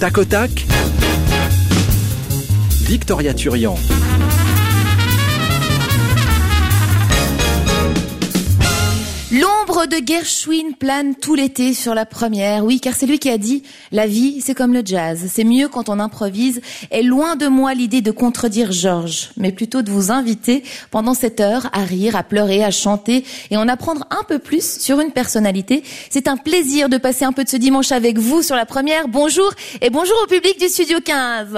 Tac au tac. Victoria Turian. L'ombre de Gershwin plane tout l'été sur la première. Oui, car c'est lui qui a dit La vie, c'est comme le jazz. C'est mieux quand on improvise. Et loin de moi l'idée de contredire Georges, mais plutôt de vous inviter pendant cette heure à rire, à pleurer, à chanter et en apprendre un peu plus sur une personnalité. C'est un plaisir de passer un peu de ce dimanche avec vous sur la première. Bonjour et bonjour au public du Studio 15.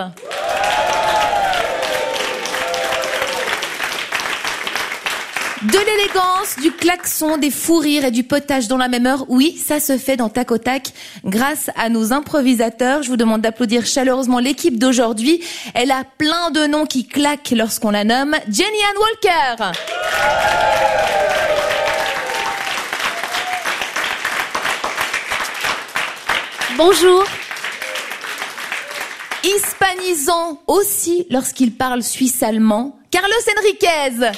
De l'élégance, du klaxon, des fous rires et du potage dans la même heure, oui, ça se fait dans Tac Tac grâce à nos improvisateurs. Je vous demande d'applaudir chaleureusement l'équipe d'aujourd'hui. Elle a plein de noms qui claquent lorsqu'on la nomme. Jenny Ann Walker. Bonjour. Hispanisant aussi lorsqu'il parle suisse-allemand, Carlos Enriquez.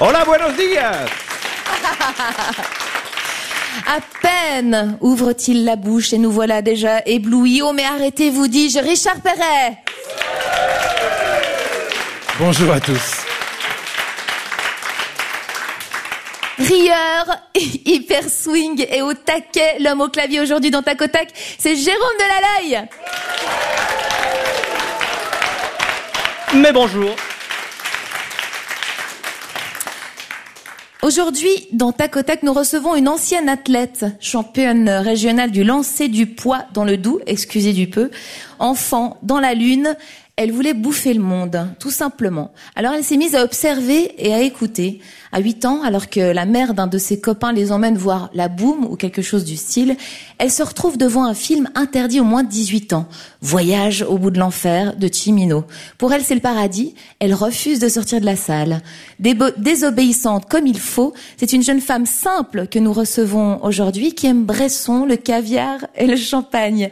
Hola, buenos días. À peine ouvre-t-il la bouche et nous voilà déjà éblouis. Oh mais arrêtez, vous dis-je, Richard Perret. Bonjour à tous. Rieur, hyper swing et au taquet, l'homme au clavier aujourd'hui dans Tac au Tac, c'est Jérôme Delalaye. Mais bonjour. Aujourd'hui, dans Tac au Tac, nous recevons une ancienne athlète, championne régionale du lancer du poids dans le Doubs, excusez du peu, enfant dans la lune. Elle voulait bouffer le monde, tout simplement. Alors elle s'est mise à observer et à écouter. À 8 ans, alors que la mère d'un de ses copains les emmène voir la boum ou quelque chose du style, elle se retrouve devant un film interdit au moins de 18 ans. Voyage au bout de l'enfer de Chimino. Pour elle, c'est le paradis. Elle refuse de sortir de la salle. Désobéissante comme il faut, c'est une jeune femme simple que nous recevons aujourd'hui qui aime Bresson, le caviar et le champagne.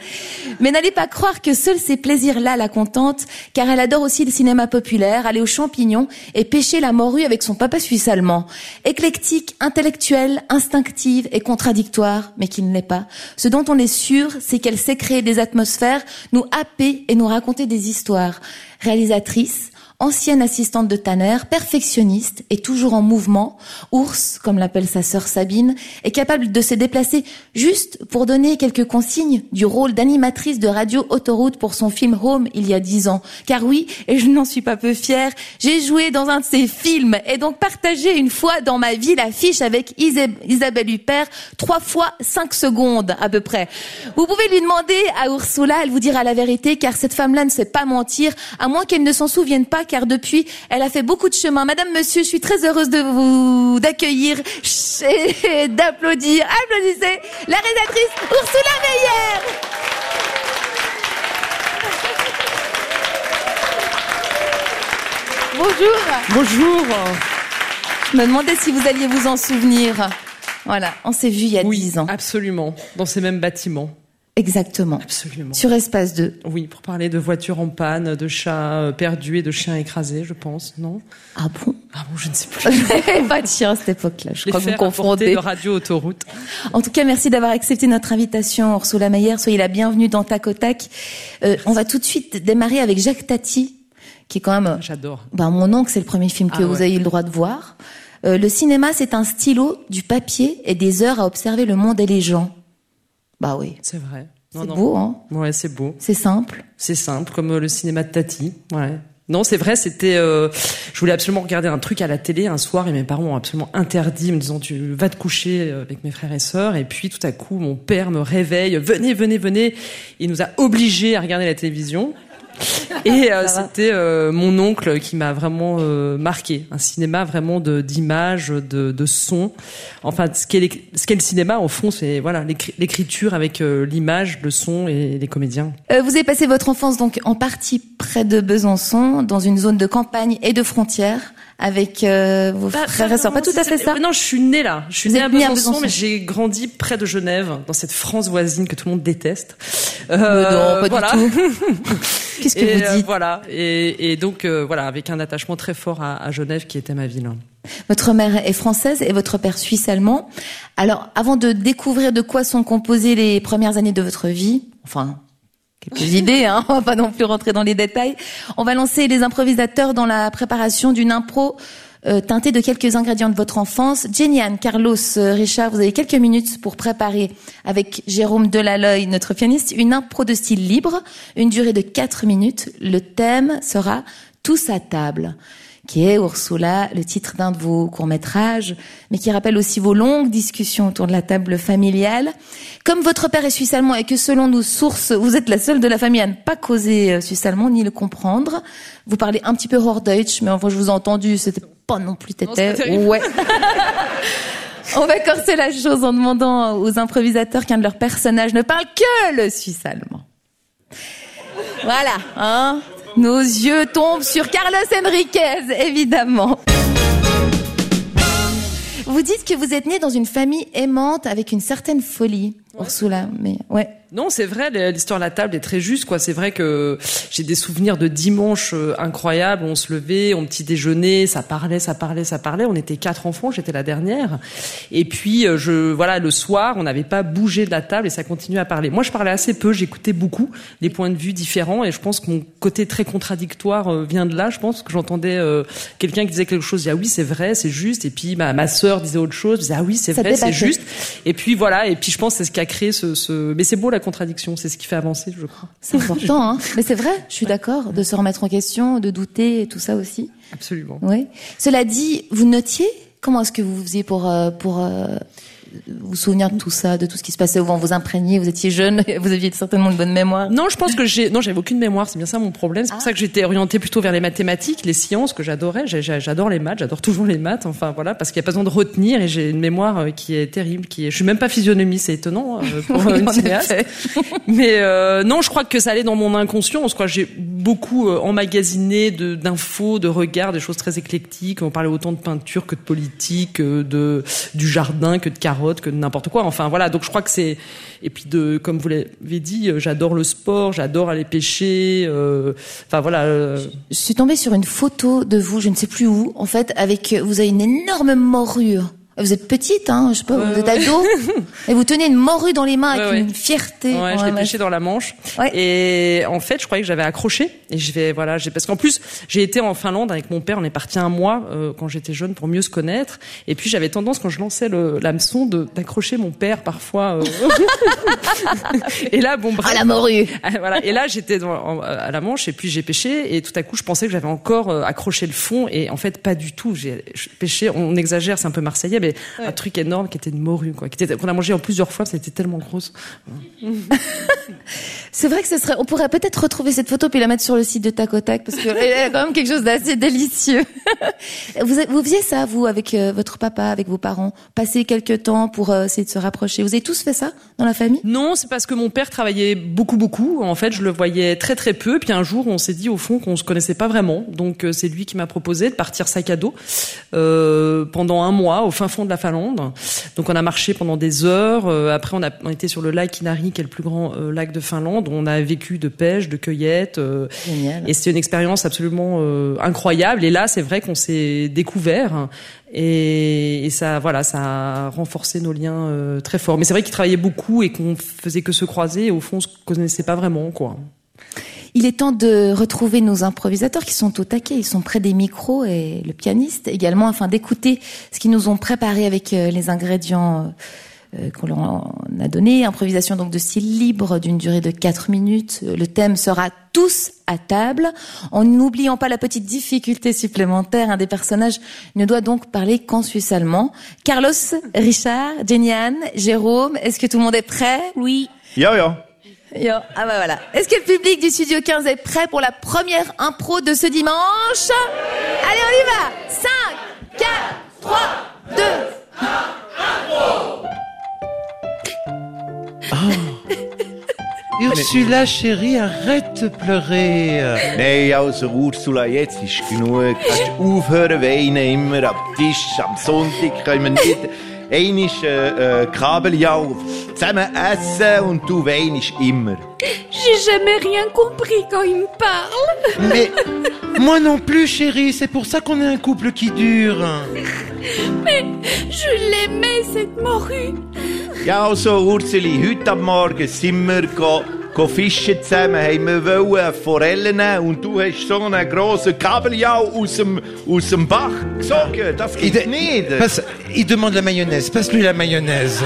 Mais n'allez pas croire que seuls ces plaisirs-là la contentent, car elle adore aussi le cinéma populaire, aller aux champignons et pêcher la morue avec son papa suisse allemand. Éclectique, intellectuelle, instinctive et contradictoire, mais qui ne l'est pas. Ce dont on est sûr, c'est qu'elle sait créer des atmosphères, nous happer et nous raconter des histoires. Réalisatrice, ancienne assistante de Tanner, perfectionniste et toujours en mouvement, ours, comme l'appelle sa sœur Sabine, est capable de se déplacer juste pour donner quelques consignes du rôle d'animatrice de radio autoroute pour son film Home il y a dix ans. Car oui, et je n'en suis pas peu fière, j'ai joué dans un de ses films et donc partagé une fois dans ma vie l'affiche avec Isabelle Huppert, trois fois cinq secondes à peu près. Vous pouvez lui demander à Ursula, elle vous dira la vérité, car cette femme-là ne sait pas mentir, à moins qu'elle ne s'en souvienne pas car depuis, elle a fait beaucoup de chemin. Madame, monsieur, je suis très heureuse de vous d'accueillir et d'applaudir. Applaudissez la rédactrice Ursula Meyer. Bonjour. Bonjour. Je me demandais si vous alliez vous en souvenir. Voilà, on s'est vu il y a oui, 10 ans. Absolument, dans ces mêmes bâtiments. Exactement. Absolument. Sur Espace 2. Oui, pour parler de voitures en panne, de chats euh, perdus et de chiens écrasés, je pense, non? Ah bon? Ah bon, je ne sais plus. Pas de chien à cette époque-là, je Les crois que vous confondez. de radio autoroute. En tout cas, merci d'avoir accepté notre invitation, Ursula Meyer. Soyez la bienvenue dans Tac au Tac. Euh, on va tout de suite démarrer avec Jacques Tati, qui est quand même... J'adore. Ben, mon oncle, c'est le premier film que Ah vous ouais. avez eu le droit de voir. Euh, le cinéma, c'est un stylo, du papier et des heures à observer le monde et les gens. Bah oui. C'est vrai. C'est beau, hein Ouais, c'est beau. C'est simple. C'est simple, comme euh, le cinéma de Tati. Ouais. Non, c'est vrai, c'était. euh, je voulais absolument regarder un truc à la télé un soir et mes parents ont absolument interdit, me disant tu vas te coucher euh, avec mes frères et sœurs. Et puis tout à coup, mon père me réveille, venez, venez, venez. Il nous a obligés à regarder la télévision. Et euh, c'était euh, mon oncle qui m'a vraiment euh, marqué. Un cinéma vraiment de d'images, de, de sons. Enfin, ce qu'est l'éc- ce qu'est le cinéma, au fond, c'est voilà l'écri- l'écriture avec euh, l'image, le son et les comédiens. Euh, vous avez passé votre enfance donc en partie près de Besançon, dans une zone de campagne et de frontière, avec euh, vos frères et sœurs. Pas tout à fait ça. Non, je suis née là. Je suis Vous née à Besançon, mais j'ai grandi près de Genève, dans cette France voisine que tout le monde déteste. Euh, non, pas voilà. du tout. Qu'est-ce que Et, vous euh, dites Voilà. Et, et donc euh, voilà, avec un attachement très fort à, à Genève, qui était ma ville. Votre mère est française et votre père suisse-allemand. Alors, avant de découvrir de quoi sont composées les premières années de votre vie, enfin, quelques idées, hein, on va pas non plus rentrer dans les détails, on va lancer les improvisateurs dans la préparation d'une impro euh, teintée de quelques ingrédients de votre enfance. Jenny-Anne, Carlos, euh, Richard, vous avez quelques minutes pour préparer avec Jérôme Delaloy, notre pianiste, une impro de style libre, une durée de 4 minutes. Le thème sera Tous à table qui est Ursula, le titre d'un de vos courts-métrages, mais qui rappelle aussi vos longues discussions autour de la table familiale. Comme votre père est suisse-allemand et que selon nos sources, vous êtes la seule de la famille à ne pas causer euh, suisse-allemand ni le comprendre, vous parlez un petit peu Hochdeutsch, mais enfin je vous ai entendu, c'était pas non plus tété. Ouais. On va corser la chose en demandant aux improvisateurs qu'un de leurs personnages ne parle que le suisse-allemand. Voilà, hein nos yeux tombent sur Carlos Enriquez, évidemment. Vous dites que vous êtes né dans une famille aimante avec une certaine folie, Ursula, mais ouais. Non, c'est vrai, l'histoire de la table est très juste. quoi. C'est vrai que j'ai des souvenirs de dimanche euh, incroyables. On se levait, on petit déjeuner, ça parlait, ça parlait, ça parlait. On était quatre enfants, j'étais la dernière. Et puis, euh, je, voilà, le soir, on n'avait pas bougé de la table et ça continuait à parler. Moi, je parlais assez peu, j'écoutais beaucoup les points de vue différents et je pense que mon côté très contradictoire euh, vient de là. Je pense que j'entendais quelqu'un qui disait quelque chose, ah oui, c'est vrai, c'est juste. Et puis ma, ma sœur disait autre chose, je disais ah oui, c'est vrai, c'est juste. Et puis voilà. Et puis je pense c'est ce qui a créé ce, ce... mais c'est beau la contradiction, c'est ce qui fait avancer, je crois. C'est important, hein. Mais c'est vrai, je suis d'accord, de se remettre en question, de douter et tout ça aussi. Absolument. Oui. Cela dit, vous notiez Comment est-ce que vous faisiez pour euh, pour euh, vous souvenir de tout ça, de tout ce qui se passait avant vous imprégner, vous étiez jeune, vous aviez certainement une bonne mémoire. Non, je pense que j'ai, non, j'avais aucune mémoire, c'est bien ça mon problème. C'est pour Ah. ça que j'étais orientée plutôt vers les mathématiques, les sciences que j'adorais. J'adore les maths, j'adore toujours les maths. Enfin voilà, parce qu'il n'y a pas besoin de retenir et j'ai une mémoire euh, qui est terrible. Qui est, je suis même pas physionomie, c'est étonnant euh, pour Oui, une cinéaste. Mais euh, non, je crois que ça allait dans mon inconscient. Je crois que j'ai beaucoup emmagasiné d'infos, de, regards, des choses très éclectiques. On parlait autant de peinture que de politique, de du jardin que de carottes, que n'importe quoi. Enfin voilà, donc je crois que c'est et puis de comme vous l'avez dit, euh, j'adore le sport, j'adore aller pêcher. euh, Enfin voilà. euh, Je suis tombée sur une photo de vous, je ne sais plus où, en fait, avec vous avez une énorme morue. Vous êtes petite, hein, je sais pas, vous êtes ado, et vous tenez une morue dans les mains avec Ouais, ouais. une fierté. Ouais, je l'ai Ouais, pêché dans la Manche. Ouais. Et en fait, je croyais que j'avais accroché. Et je vais, voilà, j'ai parce qu'en plus, j'ai été en Finlande avec mon père. On est parti un mois euh, quand j'étais jeune pour mieux se connaître. Et puis j'avais tendance quand je lançais l'hameçon de d'accrocher mon père parfois. euh. et là, bon, bref. Ah, la morue. Ah, voilà. Et là, j'étais à la Manche et puis j'ai pêché et tout à coup, je pensais que j'avais encore euh, accroché le fond et en fait, pas du tout. J'ai pêché, on exagère, c'est un peu marseillais, mais un truc énorme qui était une morue, quoi, qu'on a mangé en plusieurs fois, c'était tellement grosse. C'est vrai que ce serait, on pourrait peut-être retrouver cette photo puis la mettre sur le site de Tac au Tac parce que elle a quand même quelque chose d'assez délicieux. vous, vous faisiez ça, vous, avec euh, votre papa, avec vos parents, passer quelques temps pour euh, essayer de se rapprocher. Vous avez tous fait ça dans la famille? Non, c'est parce que mon père travaillait beaucoup, beaucoup. En fait, je le voyais très, très peu. Puis un jour, on s'est dit au fond qu'on se connaissait pas vraiment. Donc, euh, c'est lui qui m'a proposé de partir sac à dos euh, pendant un mois au fin fond de la Finlande. Donc, on a marché pendant des heures. Euh, après, on a on était sur le lac Inari, qui est le plus grand euh, lac de Finlande. On a vécu de pêche, de cueillette. euh, Génial. et c'était une expérience absolument incroyable. Et là, c'est vrai qu'on s'est découvert. Et, et ça, voilà, ça a renforcé nos liens euh, très forts. Mais c'est vrai qu'il travaillait beaucoup et qu'on faisait que se croiser. Et au fond, on se connaissait pas vraiment, quoi. Il est temps de retrouver nos improvisateurs qui sont au taquet. Ils sont près des micros et le pianiste également, afin d'écouter ce qu'ils nous ont préparé avec euh, les ingrédients euh, qu'on leur a donnés. Improvisation donc de style libre d'une durée de 4 minutes. Euh, Le thème sera tous à table, en n'oubliant pas la petite difficulté supplémentaire. Un des personnages ne doit donc parler qu'en suisse allemand. Carlos, Richard, Jenny-Anne, Jérôme, est-ce que tout le monde est prêt? Oui. Ja, ja. Yo, ah bah voilà. Est-ce que le public du Studio 15 est prêt pour la première impro de ce dimanche? Allez, on y va 5, 4, 3, 2... Ursula, chérie, arrête de pleurer. Nein, also Ursula, jetzt ist genug. Kannst aufhören weinen, immer am Tisch, am Sonntag können wir nicht... Einmal äh, äh, Kabeljau zusammen essen und du weinst immer. J'ai jamais rien compris quand il me parle. Mais moi non plus, chérie, c'est pour ça qu'on est un couple qui dure. Mais je l'aimais, cette morue. Ja, also Urseli, heute am Morgen sind wir go fischen zusammen, haben wir wollen Forellen nehmen und du hast so einen grossen Kabeljau aus dem, aus dem Bach gesogen. Das Il, geht de- nicht. passe- il demande la mayonnaise. Passe-lui la mayonnaise.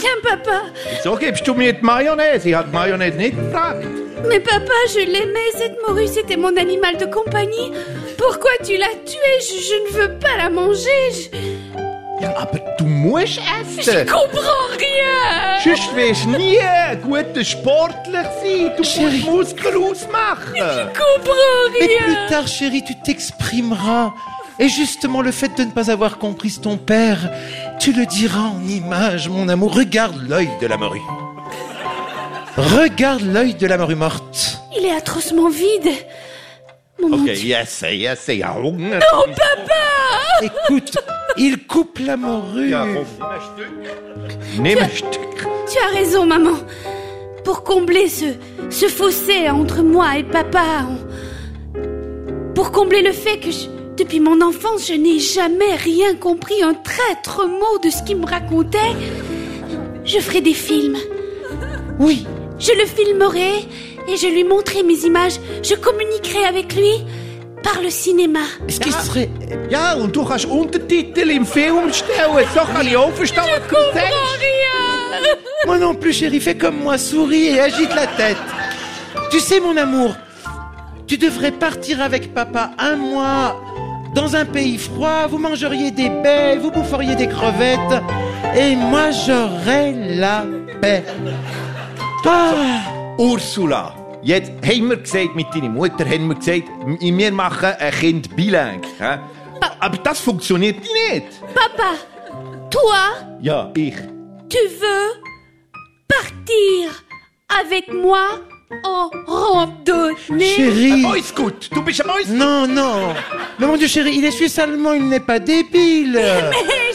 Tiens, papa. So gibst du mir die Mayonnaise? Ich habe die Mayonnaise nicht gefragt. Mais papa, je l'aimais, cette morue. C'était mon animal de compagnie. Pourquoi tu l'as tuée? Je, je ne veux pas la manger. Je, Ja, aber du musst je essen. comprends rien. Sonst wirst du nie ein guter Sportler sein. Du Chérie. musst Muskeln ausmachen. comprends Mais rien. plus tard, chérie, tu t'exprimeras. Et justement, le fait de ne pas avoir compris ton père, tu le diras en images, mon amour. Regarde l'œil de la morue. Regarde l'œil de la morue morte. Il est atrocement vide. Dieu. yes, yes, Hunger. Oh, papa Écoute, il coupe la morue. Tu as raison, maman. Pour combler ce, ce fossé entre moi et papa, on- pour combler le fait que je- depuis mon enfance, je n'ai jamais rien compris, un traître mot de ce qu'il me racontait, je ferai des films. Oui, Je le filmerai et je lui montrerai mes images. Je communiquerai avec lui par le cinéma. est-ce qu'il serait... Ja, und du kannst Untertitel im Film stellen. So kann ich auch verstehen, was du sagst. rien Moi non plus, chérie, fais comme moi, souris et agite la tête. Tu sais, mon amour, tu devrais partir avec papa un mois dans un pays froid, vous mangeriez des baies, vous boufferiez des crevettes, et moi j'aurais la paix. Ah, Ursula, jetzt haben wir gesagt, mit deiner Mutter haben wir gesagt, wir machen ein Kind bilang. Aber das funktioniert nicht. Papa, toi, Ja, ich. tu veux partir avec moi en randonnée? Chérie. Du bist ein Mäuschen. Non, non. Mais mon Dieu, chérie, il est suisse allemand, il n'est pas débile. Mais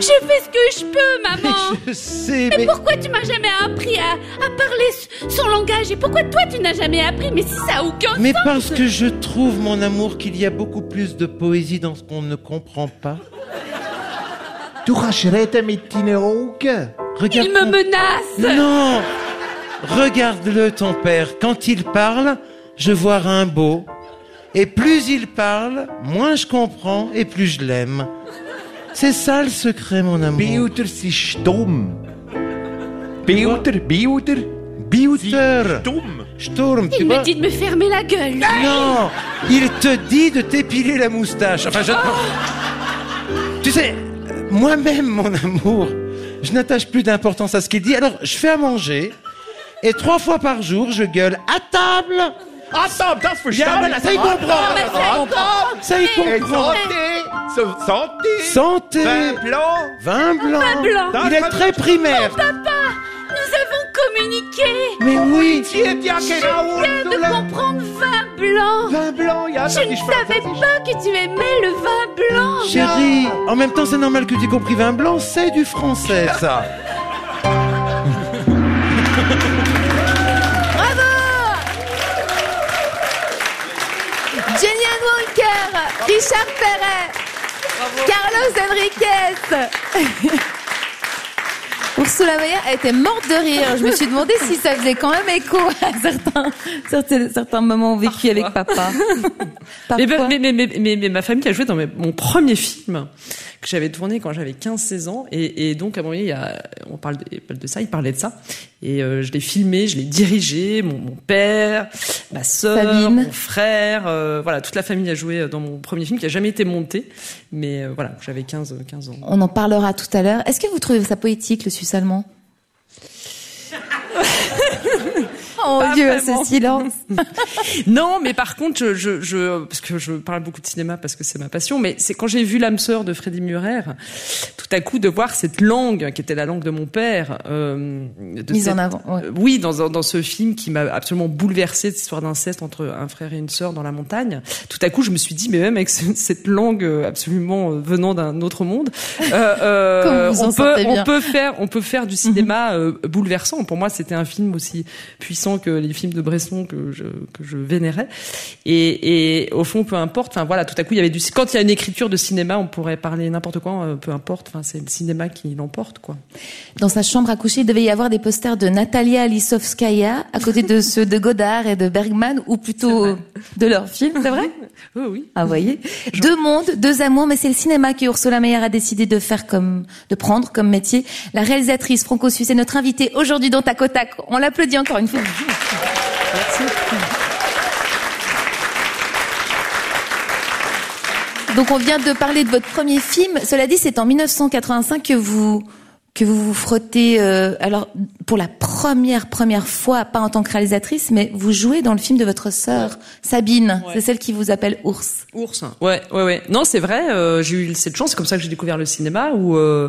je, fais ce que je peux, maman. Je sais, Mais mais... pourquoi tu m'as jamais appris à, à parler son langage? Et pourquoi toi tu n'as jamais appris? Mais si ça a aucun Mais sens parce que je trouve, mon amour, qu'il y a beaucoup plus de poésie dans ce qu'on ne comprend pas. Regarde Il me ton- menace Non Regarde-le, ton père. Quand il parle, je vois Rimbaud. Et plus il parle, moins je comprends et plus je l'aime. C'est ça le secret, mon amour. Bilder sind stumm. Bilder, Bilder, Bilder. stumm. Sturm, tu Il me dit de me fermer la gueule Non Il te dit de t'épiler la moustache. Enfin, je... Tu sais, moi-même, mon amour, je n'attache plus d'importance à ce qu'il dit. Alors, je fais à manger. Et trois fois par jour, je gueule à table. Attends, verstehe Ja, y comprend. Ça y Et comprend. santé, santé, vin blanc. Vin blanc. Vin blanc. Il est très primaire. Papa, nous avons communiqué Mais oui. Je viens de comprendre vin blanc Vin blanc, ja, Je das ne savais pas que tu aimais le vin blanc Chérie, en même temps, c'est normal que tu aies compris vin blanc, c'est du français, ça. Richard Perret, Carlos Enriquez. Ursula Meyer a été morte de rire. Je me suis demandé si ça faisait quand même écho à certains, certains, certains moments vécus avec papa. Mais, mais, ma famille a joué dans mon premier film que j'avais tourné quand j'avais 15-16 ans. Et, et donc, à un moment il y a, on parle de, ça, il parlait de ça. Et euh, je l'ai filmé, je l'ai dirigé, mon, mon père, ma sœur, Sabine. mon frère, euh, voilà, toute la famille a joué dans mon premier film qui a jamais été monté. Mais euh, voilà, j'avais 15, 15 ans. On en parlera tout à l'heure. Est-ce que vous trouvez ça poétique, le suisse allemand Oh Pas Dieu, vraiment. ce silence. Non, mais par contre, je, je, je, parce que je parle beaucoup de cinéma parce que c'est ma passion, mais c'est quand j'ai vu l'âme sœur de Freddie Murer, tout à coup de voir cette langue qui était la langue de mon père, euh, de Mise en avant, ouais. euh, oui, dans, dans ce film qui m'a absolument bouleversé, cette histoire d'inceste entre un frère et une sœur dans la montagne. Tout à coup, je me suis dit, mais même avec ce- cette langue absolument venant d'un autre monde, euh, euh, peut, on peut faire, on peut faire du cinéma euh, bouleversant. Pour moi, c'était un film aussi puissant que les films de Bresson que je, que je vénérais. Et, et au fond, peu importe. Enfin voilà, tout à coup, il y avait du. Quand il y a une écriture de cinéma, on pourrait parler n'importe quoi, euh, peu importe. Enfin, c'est le cinéma qui l'emporte, quoi. Dans sa chambre à coucher, il devait y avoir des posters de Natalia Lisovskaya à côté de ceux de Godard et de Bergman, ou plutôt de leurs films, c'est vrai? Oui, oui. Ah, vous voyez Deux mondes, deux amours, mais c'est le cinéma que Ursula Meyer a décidé de faire comme, de prendre comme métier. La réalisatrice franco-suisse est notre invitée aujourd'hui dans Tac au Tac. On l'applaudit encore une fois. Donc on vient de parler de votre premier film. Cela dit, c'est en 1985 que vous que vous vous frottez. euh, alors pour la première première fois, pas en tant que réalisatrice, mais vous jouez dans le film de votre sœur Sabine. Ouais. C'est celle qui vous appelle Ours. Ours. Ouais, ouais, ouais. Non, c'est vrai. euh, j'ai eu cette chance. C'est comme ça que j'ai découvert le cinéma où. euh,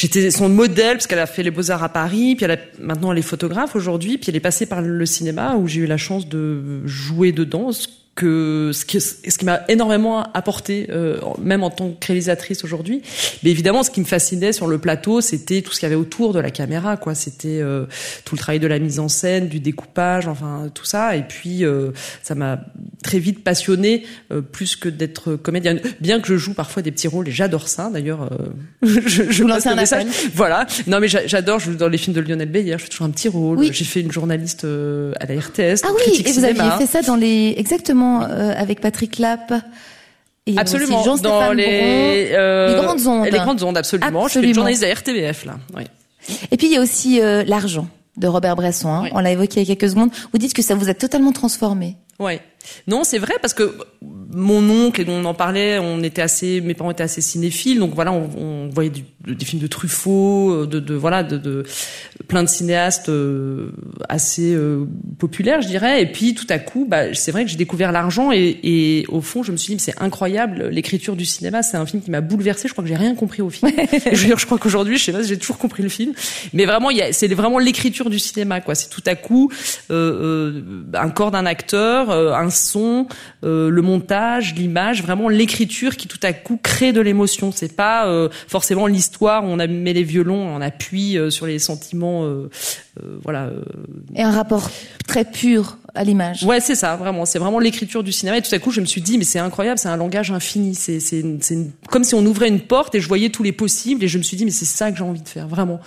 J'étais son modèle parce qu'elle a fait les beaux-arts à Paris, puis elle a, maintenant elle est photographe aujourd'hui, puis elle est passée par le cinéma où j'ai eu la chance de jouer dedans, ce que ce qui, ce qui m'a énormément apporté, euh, même en tant que réalisatrice aujourd'hui. Mais évidemment, ce qui me fascinait sur le plateau, c'était tout ce qu'il y avait autour de la caméra, quoi. C'était euh, tout le travail de la mise en scène, du découpage, enfin tout ça. Et puis euh, ça m'a très vite passionné, euh, plus que d'être comédienne. Bien que je joue parfois des petits rôles, et j'adore ça. D'ailleurs, euh, je, je Vous le un message. Voilà. Non, mais j'a- j'adore. Je joue dans les films de Lionel Bayer. Je fais toujours un petit rôle. Oui. J'ai fait une journaliste euh, à la RTS. Ah oui, et vous cinéma. aviez fait ça dans les exactement euh, avec Patrick Lapp. Et Absolument. dans les, euh, Les grandes ondes. Les grandes ondes, absolument. Je suis Absolument. journaliste la RTBF là. Oui. Et puis il y a aussi euh, l'argent de Robert Bresson. hein. Oui. On l'a évoqué il y a quelques secondes. Vous dites que ça vous a totalement transformé. Ouais. Non, c'est vrai parce que mon oncle et on en parlait, on était assez, mes parents étaient assez cinéphiles, donc voilà, on, on voyait du- des films de Truffaut, de, de voilà, de, de plein de cinéastes euh, assez euh, populaires, je dirais. Et puis tout à coup, bah, c'est vrai que j'ai découvert l'argent et, et au fond, je me suis dit, mais c'est incroyable, l'écriture du cinéma, c'est un film qui m'a bouleversé. Je crois que j'ai rien compris au film. je veux dire, je crois qu'aujourd'hui, je sais pas, si j'ai toujours compris le film, mais vraiment, c'est vraiment l'écriture du cinéma, quoi. C'est tout à coup euh, euh, un corps d'un acteur, euh, un son, euh, le montage, l'image, vraiment l'écriture qui tout à coup crée de l'émotion. C'est pas euh, forcément l'histoire où on met les violons en appui euh, sur les sentiments, voilà. Et un rapport très pur à l'image. Ouais, c'est ça, vraiment. C'est vraiment l'écriture du cinéma. Et tout à coup, je me suis dit, mais c'est incroyable, c'est un langage infini. C'est, c'est, une- c'est une- comme si on ouvrait une porte et je voyais tous les possibles. Et je me suis dit, mais c'est ça que j'ai envie de faire, vraiment,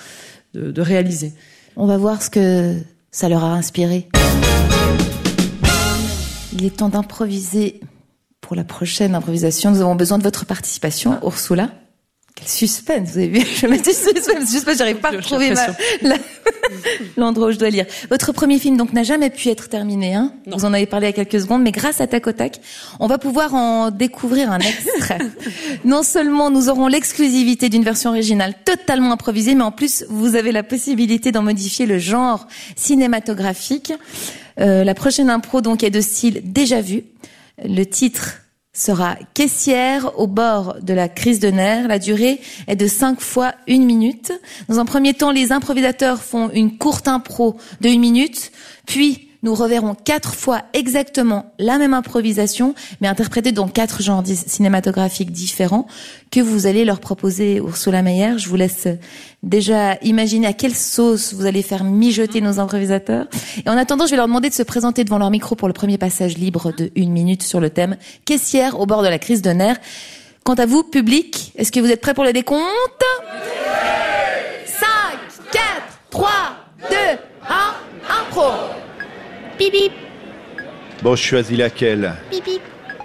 de, de réaliser. On va voir ce que ça leur a inspiré. Il est temps d'improviser pour la prochaine improvisation. Nous avons besoin de votre participation, Ursula. Quel suspense, vous avez vu Je me dis suspense, suspense, j'arrive pas à J'ai retrouver ma- l'impression. la- l'endroit où je dois lire. Votre premier film donc n'a jamais pu être terminé, hein Non. Vous en avez parlé il y a quelques secondes, mais grâce à Tac au Tac, on va pouvoir en découvrir un extrait. non seulement nous aurons l'exclusivité d'une version originale totalement improvisée, mais en plus vous avez la possibilité d'en modifier le genre cinématographique. Euh, la prochaine impro donc est de style déjà vu. Le titre sera caissière au bord de la crise de nerfs. La durée est de 5 fois une minute. Dans un premier temps, les improvisateurs font une courte impro de une minute, puis nous reverrons quatre fois exactement la même improvisation, mais interprétée dans quatre genres cinématographiques différents, que vous allez leur proposer Ursula Meyer. Je vous laisse déjà imaginer à quelle sauce vous allez faire mijoter nos improvisateurs. Et en attendant, je vais leur demander de se présenter devant leur micro pour le premier passage libre de une minute sur le thème caissière au bord de la crise de nerfs. Quant à vous, public, est-ce que vous êtes prêts pour le décompte 5, 4, 3, 2, 1, impro Bip bip, Bon, je choisis laquelle bip bip,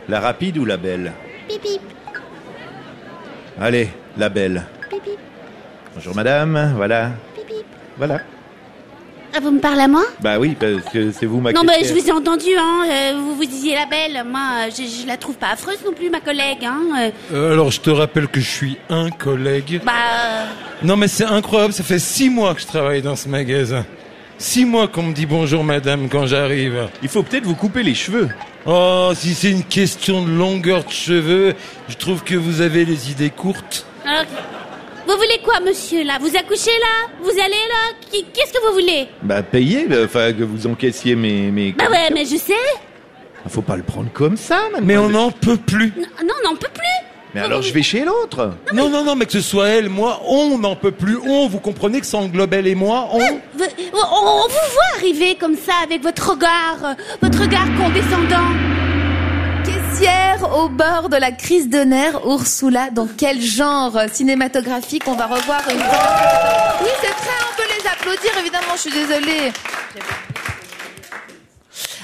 La rapide ou la belle bip bip, Allez, la belle. bip bip, Bonjour madame, voilà. bip bip. Voilà. Ah, vous me parlez à moi? Bah oui, parce que c'est vous ma Non, mais je vous ai entendu, hein. euh, vous vous disiez la belle. Moi, euh, je, je la trouve pas affreuse non plus, ma collègue, hein. euh, Euh, alors je te rappelle que je suis un collègue. bah, Non mais c'est incroyable, ça fait six mois que je travaille dans ce magasin. Six mois qu'on me dit bonjour madame quand j'arrive. Il faut peut-être vous couper les cheveux. Oh, si c'est une question de longueur de cheveux, je trouve que vous avez les idées courtes. Alors, vous voulez quoi, monsieur, là? Vous accouchez, là? Vous allez, là? Qui- Qu'est-ce que vous voulez? Bah payez, là, enfin que vous encaissiez mes... mes... Bah ouais, mais je sais. Faut pas le prendre comme ça, mademoiselle. Mais on n'en peut plus. Non, non, on n'en peut plus. Mais alors je vais chez l'autre. Non, non, non, mais que ce soit elle, moi, on n'en peut plus. On, vous comprenez que ça englobe elle et moi On On, on vous voit arriver comme ça avec votre regard, euh, votre regard condescendant. Caissière au bord de la crise de nerfs, Ursula, dans quel genre cinématographique on va revoir une fois Oui, c'est vrai, on peut les applaudir, évidemment, je suis désolée.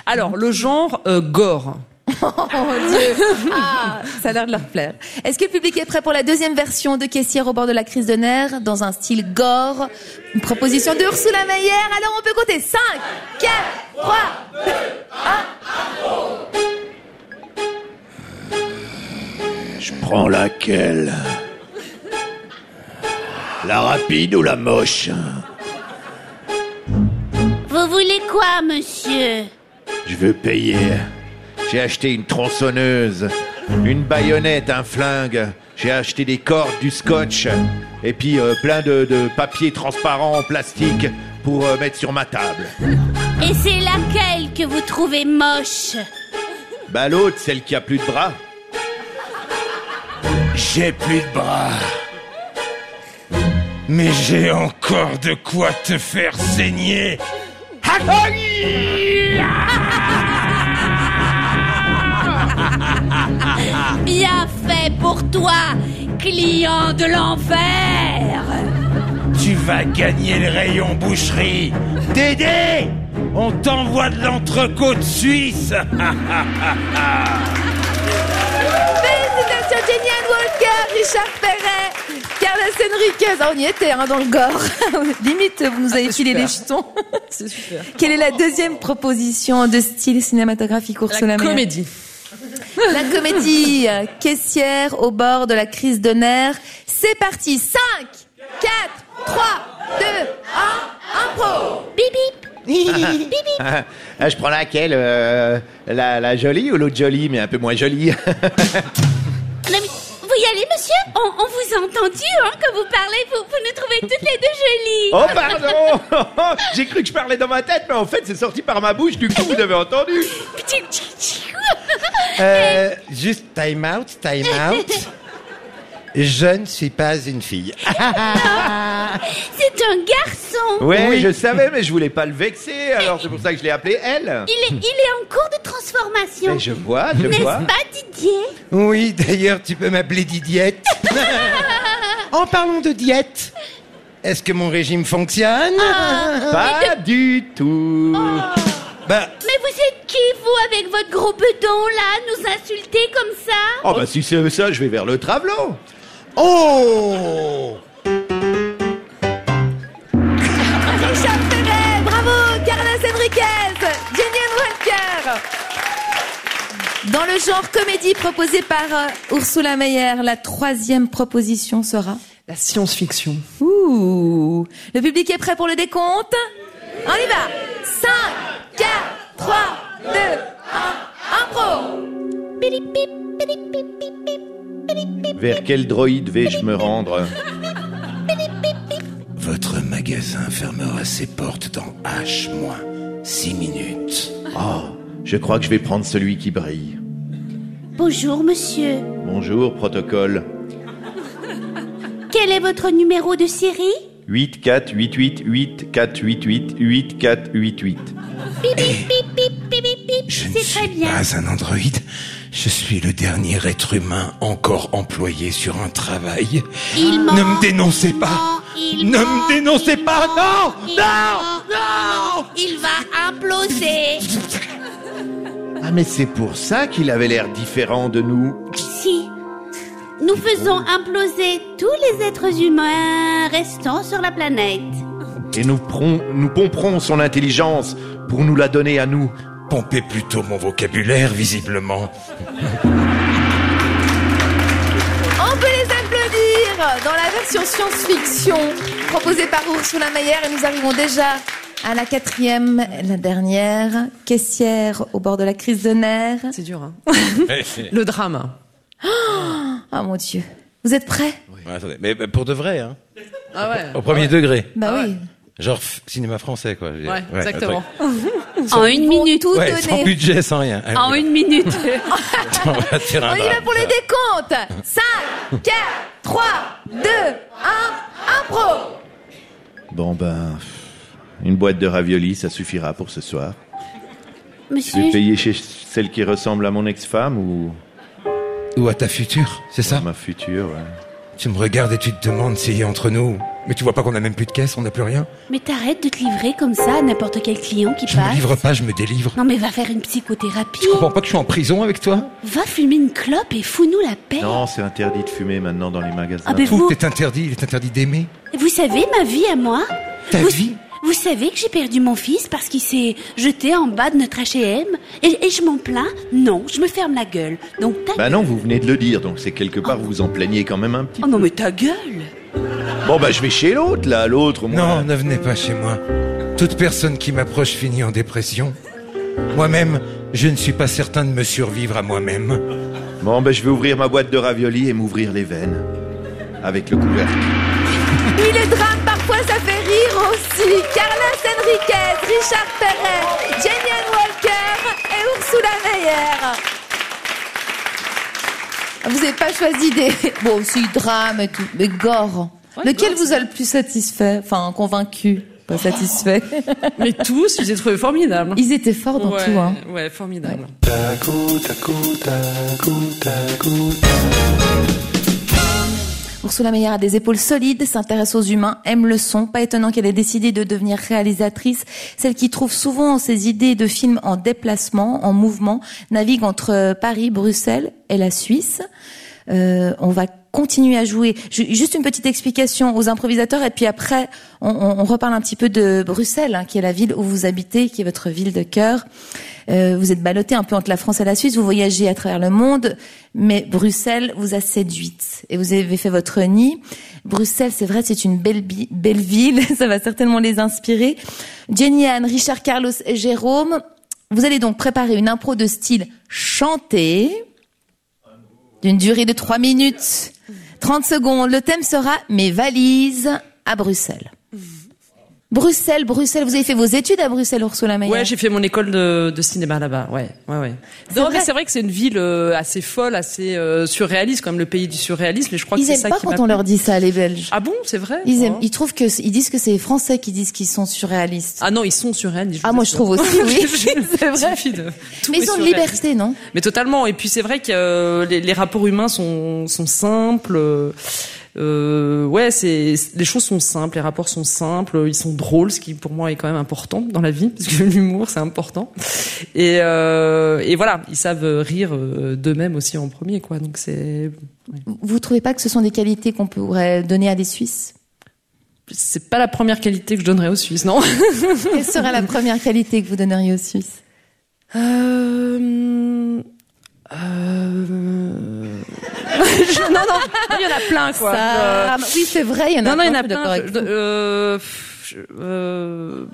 Alors, le genre euh, gore. Oh mon Dieu. Ah, ça a l'air de leur plaire. Est-ce que le public est prêt pour la deuxième version de Caissière au bord de la crise de nerfs, dans un style gore? Une proposition d'Ursula Meyer, alors on peut compter. 5, 4, 3, 2, 1... Je prends laquelle? La rapide ou la moche? Vous voulez quoi, monsieur? Je veux payer. J'ai acheté une tronçonneuse, une baïonnette, un flingue. J'ai acheté des cordes, du scotch, et puis euh, plein de, de papier transparent en plastique pour euh, mettre sur ma table. Et c'est laquelle que vous trouvez moche? Bah l'autre, celle qui a plus de bras. J'ai plus de bras. Mais j'ai encore de quoi te faire saigner. Bien fait pour toi, client de l'enfer Tu vas gagner le rayon boucherie. Dédé On t'envoie de l'entrecôte suisse. Félicitations Jenny Walker, Richard Perret, Carlos Enriquez. Ah, on y était hein, dans le gore. Limite, vous nous avez filé les jetons. C'est super. Quelle est la deuxième proposition de style cinématographique Ursula La comédie. La comédie euh, caissière au bord de la crise de nerfs. C'est parti. 5, 4, 3, 2, 1, impro. Bip bip Ah, je prends laquelle euh, la, la jolie ou l'autre jolie, mais un peu moins jolie? Vous y allez, monsieur on, on vous a entendu, hein, quand vous parlez, vous, vous nous trouvez toutes les deux jolies. Oh pardon. J'ai cru que je parlais dans ma tête, mais en fait c'est sorti par ma bouche, du coup vous avez entendu. Euh, juste time out, time out. Je ne suis pas une fille. C'est un garçon Ouais, Oui. je savais, mais je voulais pas le vexer, alors c'est pour ça que je l'ai appelé elle. il est, il est en cours de transformation Mais je vois, je N'est-ce vois. pas, Didier? Oui, d'ailleurs, tu peux m'appeler Didiette. en parlant de diète, est-ce que mon régime fonctionne? Pas du tout. Bah, Mais vous êtes qui, vous, avec votre gros bedon, là, nous insulter comme ça? Oh bah si c'est ça, je vais vers le travelot. Oh Richard Perret, bravo. Carlos Enriquez, Jenny Walker. Dans le genre comédie proposé par euh, Ursula Meyer, la troisième proposition sera La science-fiction. Ouh Le public est prêt pour le décompte On y va 5, 4, 3, 2, 1, impro bip, Vers quel droïde vais-je me rendre Votre magasin fermera ses portes dans H moins 6 minutes. Oh, je crois que je vais prendre celui qui brille. Bonjour, monsieur. Bonjour, protocole. Quel est votre numéro de série 8 4 8 8 8 4 8 8 8 4 8 8. Bip, bip, bip, bip, bip, bip, bip. Je ne C'est suis très bien. pas un androïde. Je suis le dernier être humain encore employé sur un travail. Il ment. Ne me dénoncez pas. Il Ne ment. me dénoncez pas. Non Il Non ment. Non Il va imploser. Ah mais c'est pour ça qu'il avait l'air différent de nous. Si nous faisons imploser tous les êtres humains restants sur la planète. Et nous pomperons son intelligence pour nous la donner à nous. Pompez plutôt mon vocabulaire, visiblement. On peut les applaudir dans la version science-fiction proposée par Ursula Meyer et nous arrivons déjà À la quatrième, la dernière, caissière au bord de la crise de nerfs. C'est dur, hein. Le drame. Ah mon Dieu. Vous êtes prêts? Ouais, attendez, mais pour de vrai, hein. Ah ouais. Au premier degré. Bah Ah oui. Genre cinéma français, quoi. Ouais, exactement. En une minute. Tout Ouais, sans donner. budget, sans rien. Allez, En une minute. on va faire un On y va pour les décomptes 5, 4, 3, 2, 1, impro Bon ben, une boîte de raviolis, ça suffira pour ce soir. Je vais Monsieur, payer chez celle qui ressemble à mon ex-femme ou Ou à ta future, c'est ça à ma future. ouais. Tu me regardes et tu te demandes si entre nous. Mais tu vois pas qu'on a même plus de caisse, on n'a plus rien mais t'arrêtes de te livrer comme ça à n'importe quel client qui Je me passe. livre pas, je me délivre. Non mais va faire une psychothérapie. Tu comprends pas que je suis en prison avec toi? Va fumer une clope et fous-nous la paix. Non, c'est interdit de fumer maintenant dans les magasins. Ah, mais Tout vous, est interdit, il est interdit d'aimer. vous savez ma vie à moi Ta vous, vie Vous savez que j'ai perdu mon fils parce qu'il s'est jeté en bas de notre H&M et, et je m'en plains? Non, je me ferme la gueule. Donc ta Bah non, vous venez de le dire, donc c'est quelque part vous vous en plaignez quand même un petit. Oh non mais ta gueule Bon bah je vais chez l'autre là, l'autre. moi. Non, ne venez pas chez moi. Toute personne qui m'approche finit en dépression. Moi-même, je ne suis pas certain de me survivre à moi-même. Bon bah je vais ouvrir ma boîte de raviolis et m'ouvrir les veines avec le couvercle. Oui, parfois, ça fait aussi. Carlos Enriquez, Richard Perret, Jenny Ann Walker et Ursula Meyer. Vous n'avez pas choisi des... Bon, aussi drame et tout, mais gore. Lequel vous a le plus satisfait? Enfin, convaincu, pas satisfait. Mais tous, je les ai trouvés formidables. Ils étaient forts dans ouais, tout, hein. ouais, formidable. Ursula Meyer a des épaules solides, s'intéresse aux humains, aime le son. Pas étonnant qu'elle ait décidé de devenir réalisatrice. Celle qui trouve souvent ses idées de films en déplacement, en mouvement, navigue entre Paris, Bruxelles et la Suisse. Euh, on va continuer à jouer. Ju- Juste une petite explication aux improvisateurs et puis après on reparle un petit peu de Bruxelles, hein, qui est la ville où vous habitez, qui est votre ville de cœur. Euh, vous êtes ballotté un peu entre la France et la Suisse, vous voyagez à travers le monde, mais Bruxelles vous a séduite et vous avez fait votre nid. Bruxelles, c'est vrai, c'est une belle, belle ville, ça va certainement les inspirer. Jenny Anne, Richard Carlos et Jérôme, vous allez donc préparer une impro de style chanté d'une durée de 3 minutes 30 secondes. Le thème sera mes valises à Bruxelles. Bruxelles, Bruxelles, vous avez fait vos études à Bruxelles, Ursula Meyer Ouais, j'ai fait mon école de, de cinéma là-bas. Ouais, ouais, ouais. Non, vrai mais c'est vrai que c'est une ville euh, assez folle, assez euh, surréaliste, quand même le pays du surréalisme. Mais je crois que Ils c'est aiment ça pas qui quand on leur dit ça, les Belges. Ah bon, c'est vrai. Ils aiment, Oh. ils trouvent que, ils disent que c'est les Français qui disent qu'ils sont surréalistes. Ah non, ils sont surréalistes. Ah, moi, je trouve aussi, oui. C'est vrai. de- tout Mais ils ont surréaliste. liberté, non Mais totalement. Et puis c'est vrai que euh, les, les rapports humains sont, sont simples. Euh, ouais, c'est les choses sont simples, les rapports sont simples, ils sont drôles, ce qui pour moi est quand même important dans la vie, parce que l'humour c'est important. Et, euh, et voilà, ils savent rire euh, d'eux-mêmes aussi en premier, quoi. Donc c'est Vous trouvez pas que ce sont des qualités qu'on pourrait donner à des Suisses? C'est pas la première qualité que je donnerais aux Suisses, non Quelle serait la première qualité que vous donneriez aux Suisses? Euh... non, non, il y en a plein, quoi. Euh, Ça- Oui, c'est vrai, il y en a non, non, il y en a plein. je- euh, je- euh,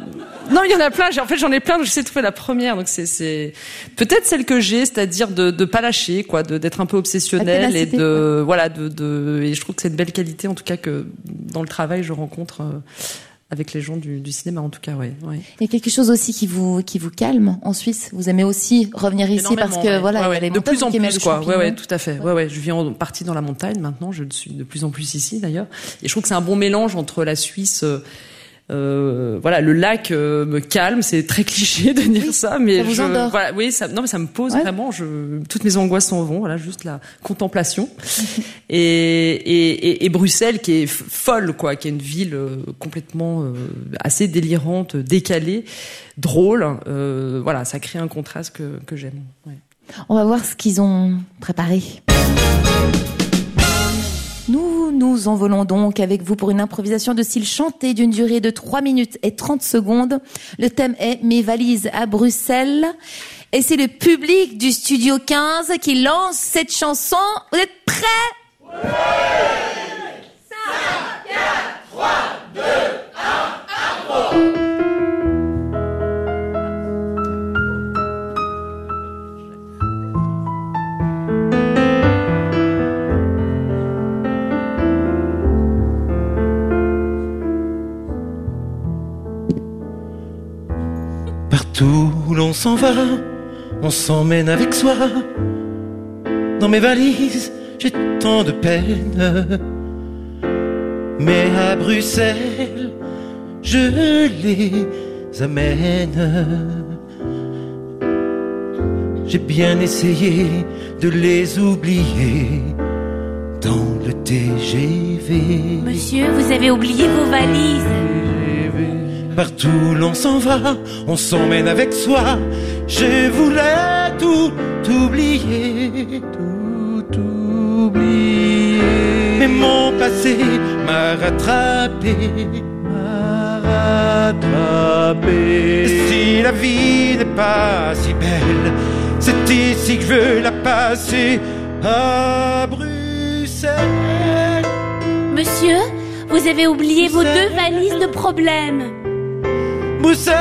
Non, il y en a plein. En fait, j'en ai plein. donc J'essaie de trouver la première. Donc c'est, c'est peut-être celle que j'ai, c'est-à-dire de de pas lâcher, quoi, d'être un peu obsessionnel et de voilà, de de. Et je trouve que c'est une belle qualité, en tout cas, que dans le travail je rencontre. euh, avec les gens du, du cinéma, en tout cas, ouais. ouais. Il y a quelque chose aussi qui vous qui vous calme en Suisse. Vous aimez aussi revenir ici parce que ouais. voilà, Ouais, les de plus en plus quoi. Ouais, ouais, tout à fait. Ouais, ouais. Je vis en partie dans la montagne maintenant. Je suis de plus en plus ici d'ailleurs. Et je trouve que c'est un bon mélange entre la Suisse. euh, euh, voilà, le lac euh, me calme, c'est très cliché de dire Oui, ça, mais ça vous je, endort. voilà, oui, ça, non, mais ça me pose Ouais. vraiment. Je, toutes mes angoisses s'en vont. Voilà, juste la contemplation. et, et, et, et Bruxelles, qui est folle, quoi, qui est une ville euh, complètement euh, assez délirante, décalée, drôle. voilà, ça crée un contraste que, que j'aime. Ouais. On va voir ce qu'ils ont préparé. Nous envolons donc avec vous pour une improvisation de style chanté d'une durée de 3 minutes et 30 secondes. Le thème est Mes valises à Bruxelles. Et c'est le public du Studio 15 qui lance cette chanson. Vous êtes prêts? L'on s'en va, on s'emmène avec soi. Dans mes valises, j'ai tant de peine. Mais à Bruxelles, je les amène. J'ai bien essayé de les oublier dans le TGV. Monsieur, vous avez oublié vos valises. Partout l'on s'en va, on s'emmène avec soi. Je voulais tout oublier, tout oublier. Mais mon passé m'a rattrapé, m'a rattrapé. Si la vie n'est pas si belle, c'est ici que je veux la passer, à Bruxelles. Monsieur, vous avez oublié vos deux valises de problème. Bruxelles,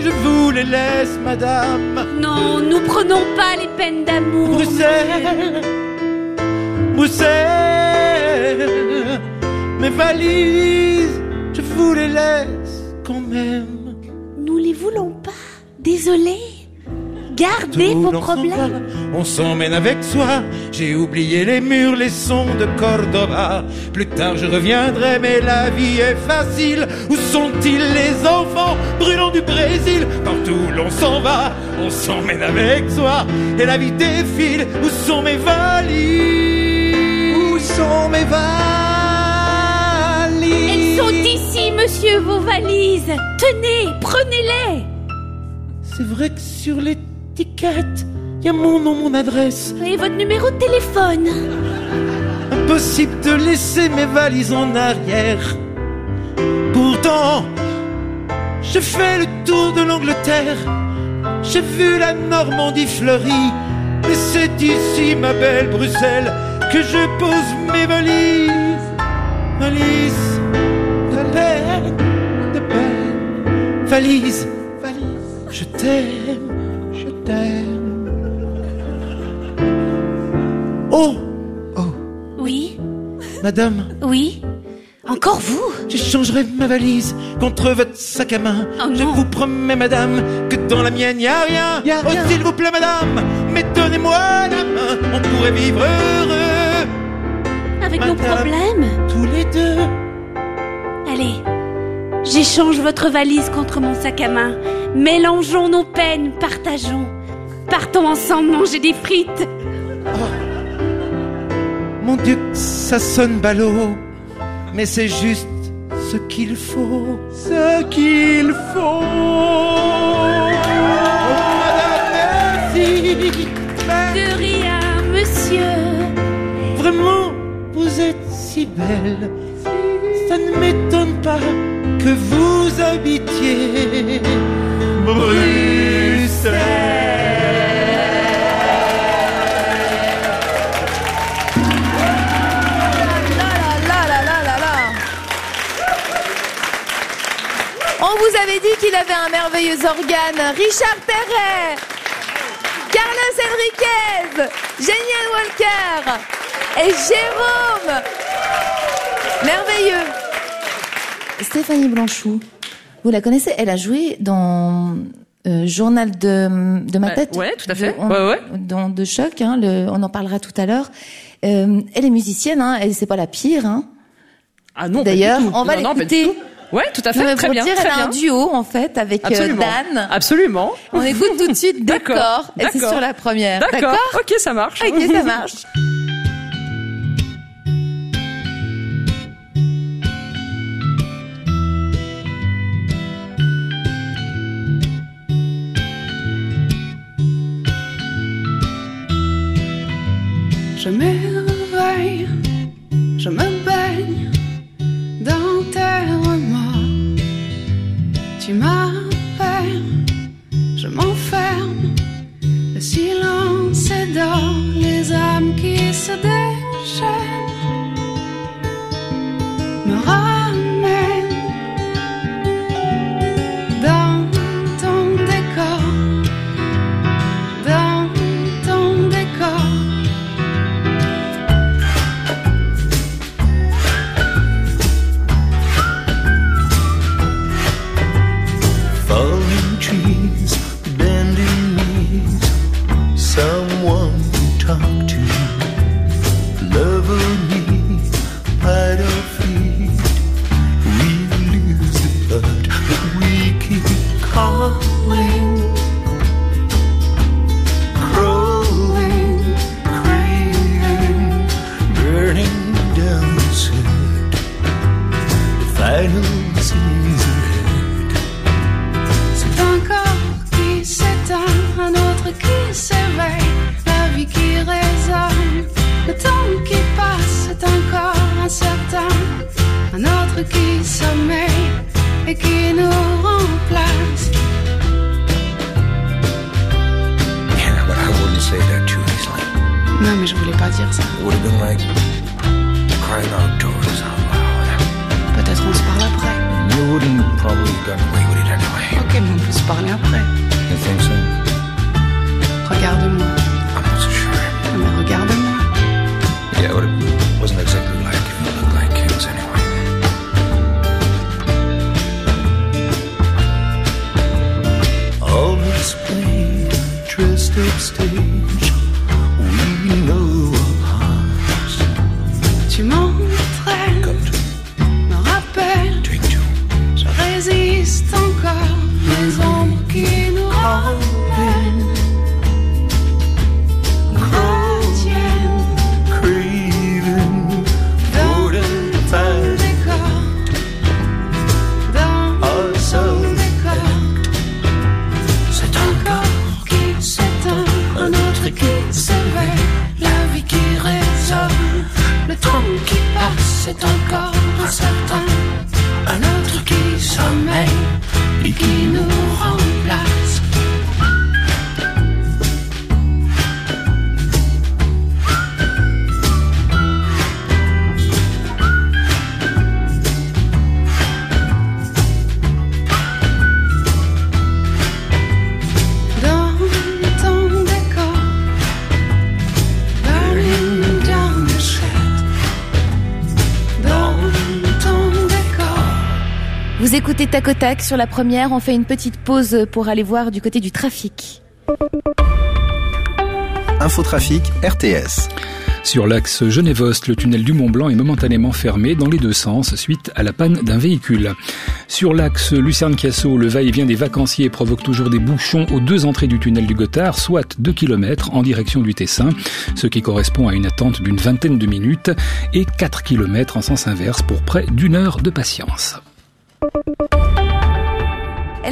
je vous les laisse, madame. Non, nous prenons pas les peines d'amour. Bruxelles, Bruxelles, mes valises, je vous les laisse quand même. Nous les voulons pas. Désolé. Gardez Tout vos problèmes. va, On s'emmène avec soi. J'ai oublié les murs, les sons de Cordoba. Plus tard je reviendrai, mais la vie est facile. Où sont-ils les enfants brûlants du Brésil? Partout l'on s'en va, on s'emmène avec soi. Et la vie défile. Où sont mes valises? Où sont mes valises? Elles sont ici, monsieur, vos valises. Tenez, prenez-les. C'est vrai que sur l'étiquette, il y a mon nom, mon adresse. Et votre numéro de téléphone. Impossible de laisser mes valises en arrière. Pourtant, je fais le tour de l'Angleterre. J'ai vu la Normandie fleurie. Mais c'est ici, ma belle Bruxelles, que je pose mes valises. Valises de peine, de peine. Valises, valises. Je t'aime, t'aime. Oh, Oui, madame. oui. Encore vous J'échangerai ma valise contre votre sac à main. Oh Je non. vous promets, madame, que dans la mienne, y a rien. Y a oh, rien. s'il vous plaît, madame, mais donnez-moi la main. On pourrait vivre heureux Avec nos problèmes tous les deux. Allez, j'échange votre valise contre mon sac à main. Mélangeons nos peines, partageons. Partons ensemble manger des frites. Mon Dieu, ça sonne ballot, mais c'est juste ce qu'il faut. Ce qu'il faut. Oh, madame, merci. De rien, monsieur. Vraiment, vous êtes si belle. Ça ne m'étonne pas que vous habitiez Bruxelles. Qu'il avait un merveilleux organe. Richard Perret, Carlos Enriquez, Génial Walker et Jérôme. Merveilleux. Stéphanie Blanchou, vous la connaissez Elle a joué dans euh, Journal de, de ma Ouais, tête. ouais, tout à fait. De, on- Ouais, ouais. dans- de choc, hein, le- on en parlera tout à l'heure. Euh, elle est musicienne, hein, elle c'est pas la pire. Hein. Ah non, D'ailleurs, on va l'écouter. Ouais, tout à Non, fait, mais très bien, dire, très elle a bien. un duo en fait avec euh, Absolument. Dan. Absolument. On écoute tout de suite. D'accord. Et c'est sur la première. D'accord. Ok, ça marche. Ok, ça marche. Je m'éveille, Tac au Tac sur la première. On fait une petite pause pour aller voir du côté du trafic. Infotrafic RTS. Sur l'axe Genève-Ost, le tunnel du Mont Blanc est momentanément fermé dans les deux sens suite à la panne d'un véhicule. Sur l'axe Lucerne-Casso, le va-et-vient des vacanciers provoque toujours des bouchons aux deux entrées du tunnel du Gothard, soit 2 km en direction du Tessin, ce qui correspond à une attente d'une vingtaine de minutes, et 4 km en sens inverse pour près d'une heure de patience.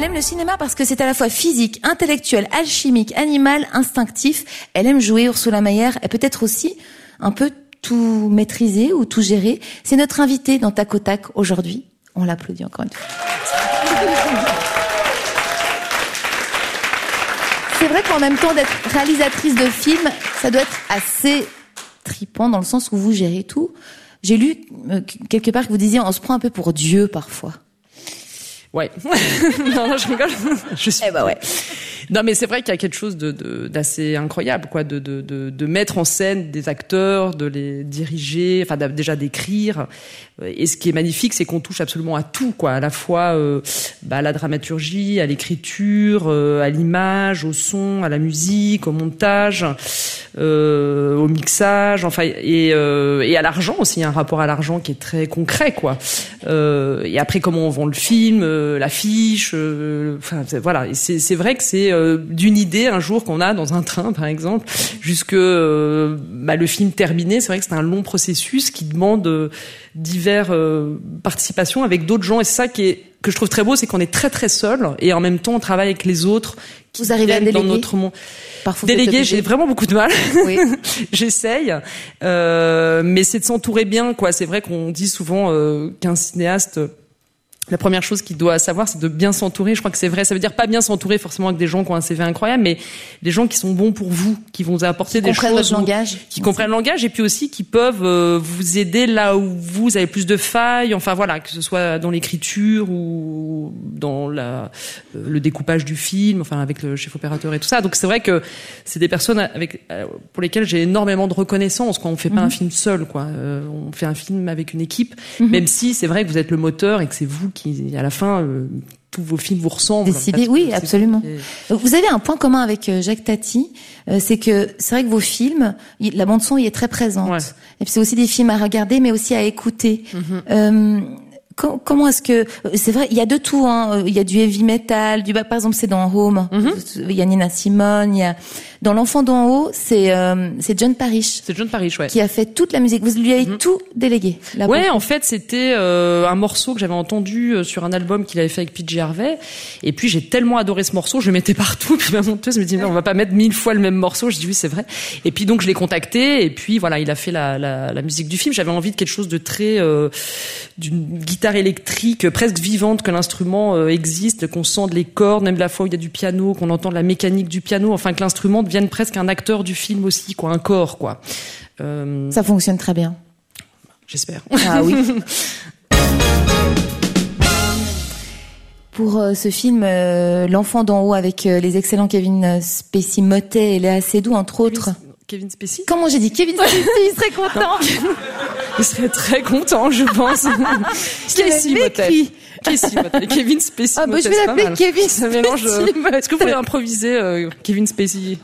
Elle aime le cinéma parce que c'est à la fois physique, intellectuel, alchimique, animal, instinctif. Elle aime jouer Ursula Mayer et peut-être aussi un peu tout maîtriser ou tout gérer. C'est notre invitée dans Tac au Tac aujourd'hui. On l'applaudit encore une fois. C'est vrai qu'en même temps d'être réalisatrice de films, ça doit être assez tripant dans le sens où vous gérez tout. J'ai lu euh, quelque part que vous disiez on se prend un peu pour Dieu parfois. Ouais. non, non, je rigole. Je suis. Eh bah ouais. Non, mais c'est vrai qu'il y a quelque chose de- de- d'assez incroyable, quoi, de, de, de, de mettre en scène des acteurs, de les diriger, enfin déjà d'écrire. Et ce qui est magnifique, c'est qu'on touche absolument à tout, quoi, à la fois euh, bah, à la dramaturgie, à l'écriture, euh, à l'image, au son, à la musique, au montage, euh, au mixage, enfin et, euh, et à l'argent aussi, il y a un rapport à l'argent qui est très concret, quoi. Euh, et après, comment on vend le film, euh, l'affiche, euh, enfin voilà. C'est vrai que c'est euh, d'une idée un jour qu'on a dans un train, par exemple, jusque bah, le film terminé. C'est vrai que c'est un long processus qui demande divers participations avec d'autres gens. Et c'est ça qui est que je trouve très beau, c'est qu'on est très très seul et en même temps on travaille avec les autres. Qui Vous arrivez à viennent dans déléguer notre monde. Parfois, Déléguer, j'ai vraiment beaucoup de mal. Oui. J'essaye, euh, mais c'est de s'entourer bien, quoi. C'est vrai qu'on dit souvent euh, qu'un cinéaste, la première chose qu'il doit savoir, c'est de bien s'entourer. Je crois que c'est vrai. Ça veut dire pas bien s'entourer forcément avec des gens qui ont un CV incroyable, mais des gens qui sont bons pour vous, qui vont vous apporter Qui des comprennent choses, votre où- langage. qui comprennent le langage, et puis aussi qui peuvent euh, vous aider là où vous avez plus de failles. Enfin voilà, que ce soit dans l'écriture ou dans la, euh, le découpage du film, enfin avec le chef opérateur et tout ça. Donc c'est vrai que c'est des personnes avec euh, pour lesquelles j'ai énormément de reconnaissance. Quand on fait pas Mhm. un film seul, quoi. On fait un film avec une équipe, Mhm. même si c'est vrai que vous êtes le moteur et que c'est vous qui, à la fin, euh, tous vos films vous ressemblent. en Décidé, oui, absolument. Vous avez un point commun avec euh, Jacques Tati, euh, c'est que c'est vrai que vos films, il- la bande son y est très présente. Et puis c'est aussi des films à regarder, mais aussi à écouter. Euh, com- comment est-ce que c'est vrai, il y a de tout. Hein. Il y a du heavy metal, du par exemple c'est dans Home. Il y a Nina Simone. Il y a dans l'enfant d'en haut, c'est euh, c'est John Parrish. C'est John Parrish, ouais. Qui a fait toute la musique. Vous lui avez tout délégué. là, Ouais, en fait, c'était euh, un morceau que j'avais entendu euh, sur un album qu'il avait fait avec PJ Harvey. Et puis, j'ai tellement adoré ce morceau, je le mettais partout. Puis ma monteuse me dit, non, on va pas mettre mille fois le même morceau. Je dis, oui, c'est vrai. Et puis, donc, je l'ai contacté. Et puis, voilà, il a fait la, la, la musique du film. J'avais envie de quelque chose de très... euh, d'une guitare électrique presque vivante, que l'instrument euh, existe, qu'on sente les cordes, même la fois où il y a du piano, qu'on entend la mécanique du piano. Enfin, que l'instrument devienne presque un acteur du film aussi, quoi, un corps, quoi. Euh, Ça fonctionne très bien. J'espère. Ah oui. Pour euh, ce film, euh, L'enfant d'en haut avec les excellents Kevin Spacey Motet et Léa Seydoux, entre autres. Kevin Spacey? Comment j'ai dit Kevin Spacey, il serait content. Il serait très content, je pense. Casey Motet. Casey. Kevin Spacey Ah, bah, je vais l'appeler. Kevin Ça mélange. euh, Spacey Motet. Est-ce que vous pouvez improviser euh, Kevin Spacey s'il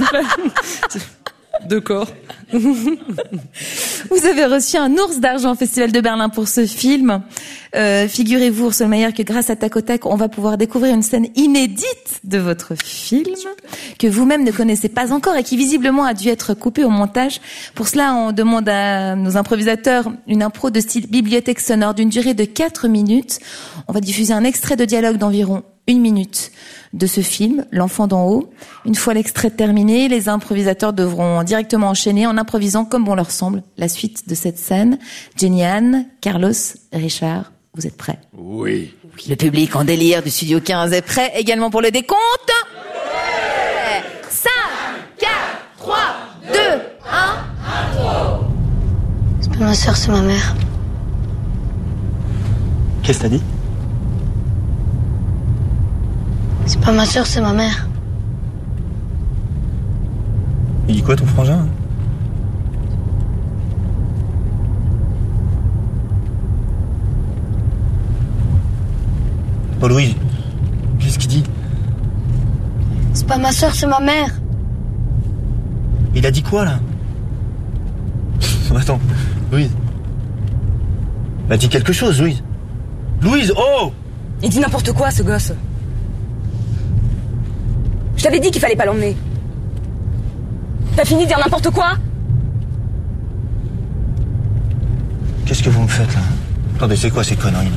vous plaît? Deux corps. Vous avez reçu un ours d'argent au Festival de Berlin pour ce film. Euh, Figurez-vous, Ursula Mayer, que grâce à Tac au Tac, on va pouvoir découvrir une scène inédite de votre film, que vous-même ne connaissez pas encore et qui visiblement a dû être coupée au montage. Pour cela, on demande à nos improvisateurs une impro de style bibliothèque sonore d'une durée de 4 minutes. On va diffuser un extrait de dialogue d'environ une minute de ce film, L'enfant d'en haut. Une fois l'extrait terminé, les improvisateurs devront directement enchaîner en improvisant comme bon leur semble la suite de cette scène. Jenny Anne, Carlos, Richard, vous êtes prêts? Oui. Le public en délire du studio 15 est prêt également pour le décompte. 5, 4, 3, 2, 1. C'est pas ma soeur, c'est ma mère. Qu'est-ce que t'as dit? C'est pas ma soeur, c'est ma mère. Il dit quoi ton frangin Oh Louise, qu'est-ce qu'il dit? C'est pas ma soeur, c'est ma mère. Il a dit quoi là? Attends, Louise. Il a dit quelque chose, Louise. Louise, oh Il dit n'importe quoi, ce gosse. Je t'avais dit qu'il fallait pas l'emmener. T'as fini de dire n'importe quoi? Qu'est-ce que vous me faites là? Attendez, c'est quoi ces conneries?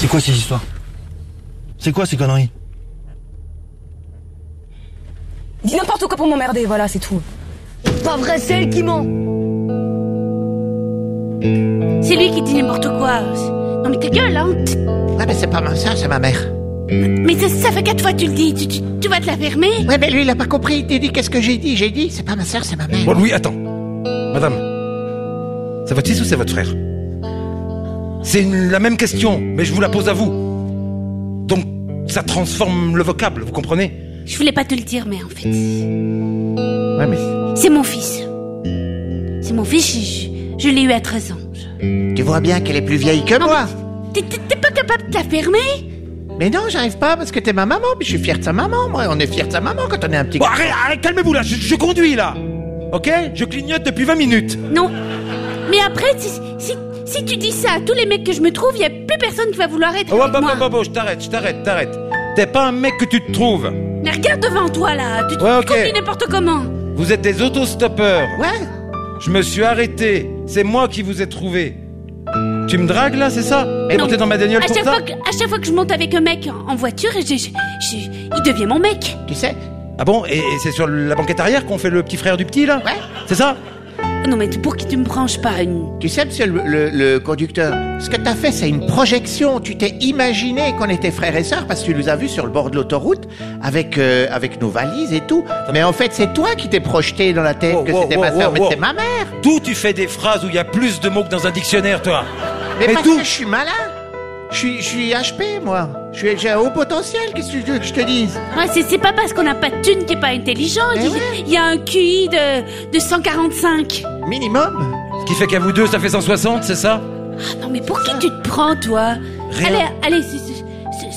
C'est quoi ces histoires? C'est quoi ces conneries? Dit n'importe quoi pour m'emmerder, voilà, c'est tout. Pas vrai, c'est elle qui ment. C'est lui qui dit n'importe quoi. Non mais ta gueule, hein. Ouais, mais c'est pas ma soeur, c'est ma mère. Mais ça, ça fait quatre fois que tu le dis. Tu, tu- tu vas te la fermer Ouais, mais lui, il a pas compris. Il t'a dit qu'est-ce que j'ai dit? J'ai dit, c'est pas ma soeur, c'est ma mère. Bon, Louis, attends. Madame, c'est votre fils ou c'est votre frère? C'est une- la même question, mais je vous la pose à vous. Donc, ça transforme le vocable, vous comprenez? Je voulais pas te le dire, mais en fait, Ouais, mais... c'est mon fils. C'est mon fils, je, je l'ai eu à 13 ans. Tu vois bien qu'elle est plus vieille que moi. T'es- pas capable de la fermer Mais non, j'arrive pas parce que t'es ma maman, puis je suis fier de sa maman, moi. On est fier de sa maman quand on est un petit Bon, arrête, arrête, calmez-vous là, je, je conduis là Ok? Je clignote depuis 20 minutes Non. Mais après, si, si, si tu dis ça à tous les mecs que je me trouve, y a plus personne qui va vouloir être Oh, avec bah, moi. bah, bah, bah, je t'arrête, je t'arrête, t'arrête. T'es pas un mec que tu te trouves. Mais regarde devant toi là, tu te Ouais, ok. conduis n'importe comment. Vous êtes des autostoppeurs. Ouais. Je me suis arrêté. C'est moi qui vous ai trouvé. Tu me dragues là, c'est ça Et Non. montez dans ma bagnole à pour chaque, ça fois que, à chaque fois que je monte avec un mec en, en voiture, je, je- je- il devient mon mec. Tu sais Ah bon Et, et c'est sur la banquette arrière qu'on fait le petit frère du petit là Ouais. C'est ça Non mais pour qui tu me branches pas une... Tu sais, monsieur le, le- le conducteur, ce que t'as fait, c'est une projection. Tu t'es imaginé qu'on était frères et sœurs parce que tu nous as vus sur le bord de l'autoroute avec, euh, avec nos valises et tout. Mais en fait, c'est toi qui t'es projeté dans la tête Wow, que wow, c'était wow, ma sœur, wow, mais wow. c'était ma mère. D'où tu fais des phrases où il y a plus de mots que dans un dictionnaire, toi Mais Et parce tout que je suis malin. Je suis, je suis HP, moi. Je suis- J'ai un haut potentiel, qu'est-ce que tu veux que je te dise? Ouais, c'est, pas parce qu'on n'a pas de thune qu'il est pas intelligent. Eh Il, ouais. il y a un QI de, de 145. Minimum. Qui fait qu'à vous deux, ça fait 160, c'est ça? Ah non, mais pour qui tu te prends, toi? Rien. Allez, allez,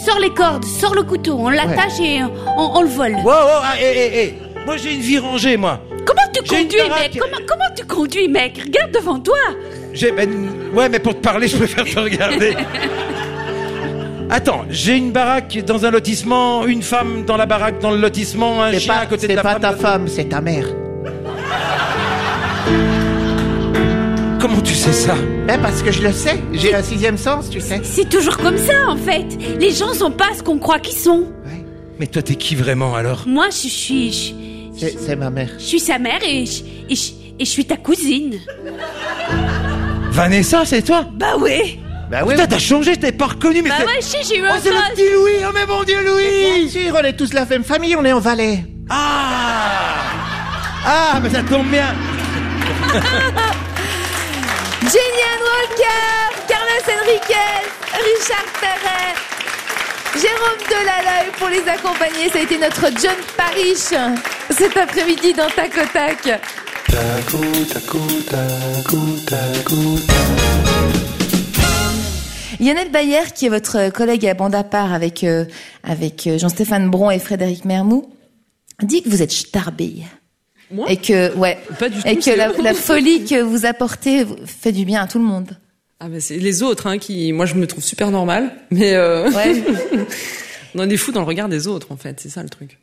sors les cordes, sors le couteau, on l'attache et on, on le vole. Wow, wow, hé, hé, hé. Moi, j'ai une vie rangée, moi. Comment tu conduis, mec? Comment, comment tu conduis, mec? Regarde devant toi. J'ai, ben, ouais, mais pour te parler, je préfère te regarder. Attends, j'ai une baraque dans un lotissement, une femme dans la baraque dans le lotissement, un C'est chien pas, à côté c'est de la pas femme. ta femme, c'est ta mère. Comment tu sais ça? Eh, parce que je le sais. J'ai un sixième sens, tu sais. C'est toujours comme ça, en fait. Les gens sont pas ce qu'on croit qu'ils sont. Mais toi, t'es qui vraiment alors? Moi, je suis... Je, C'est c'est ma mère. je suis sa mère et je, et je- et je suis ta cousine. Vanessa, c'est toi? Bah oui. Bah oui. Putain, t'as changé, t'es pas reconnu, mais Bah c'est... ouais, si, j'ai eu Oh, un c'est le petit Louis Oh, mais mon Dieu, Louis Bien sûr, on est tous la même famille, on est en Valais. Ah Ah, mais ça tombe bien Jenny Walker, Carlos Enriquez, Richard Perret, Jérôme Delalay pour les accompagner. Ça a été notre John Parrish cet après-midi dans Tac au Tac. Lionel Bayer, qui est votre collègue à bande à part avec, euh, avec euh, Jean-Stéphane Bron et Frédéric Mermou, dit que vous êtes starbé. Moi? Et que, ouais. Pas du Et tout, que c'est- la, la folie que vous apportez fait du bien à tout le monde. Ah bah c'est les autres hein, qui, moi je me trouve super normal, mais euh... Ouais. on est fou dans le regard des autres en fait, c'est ça le truc.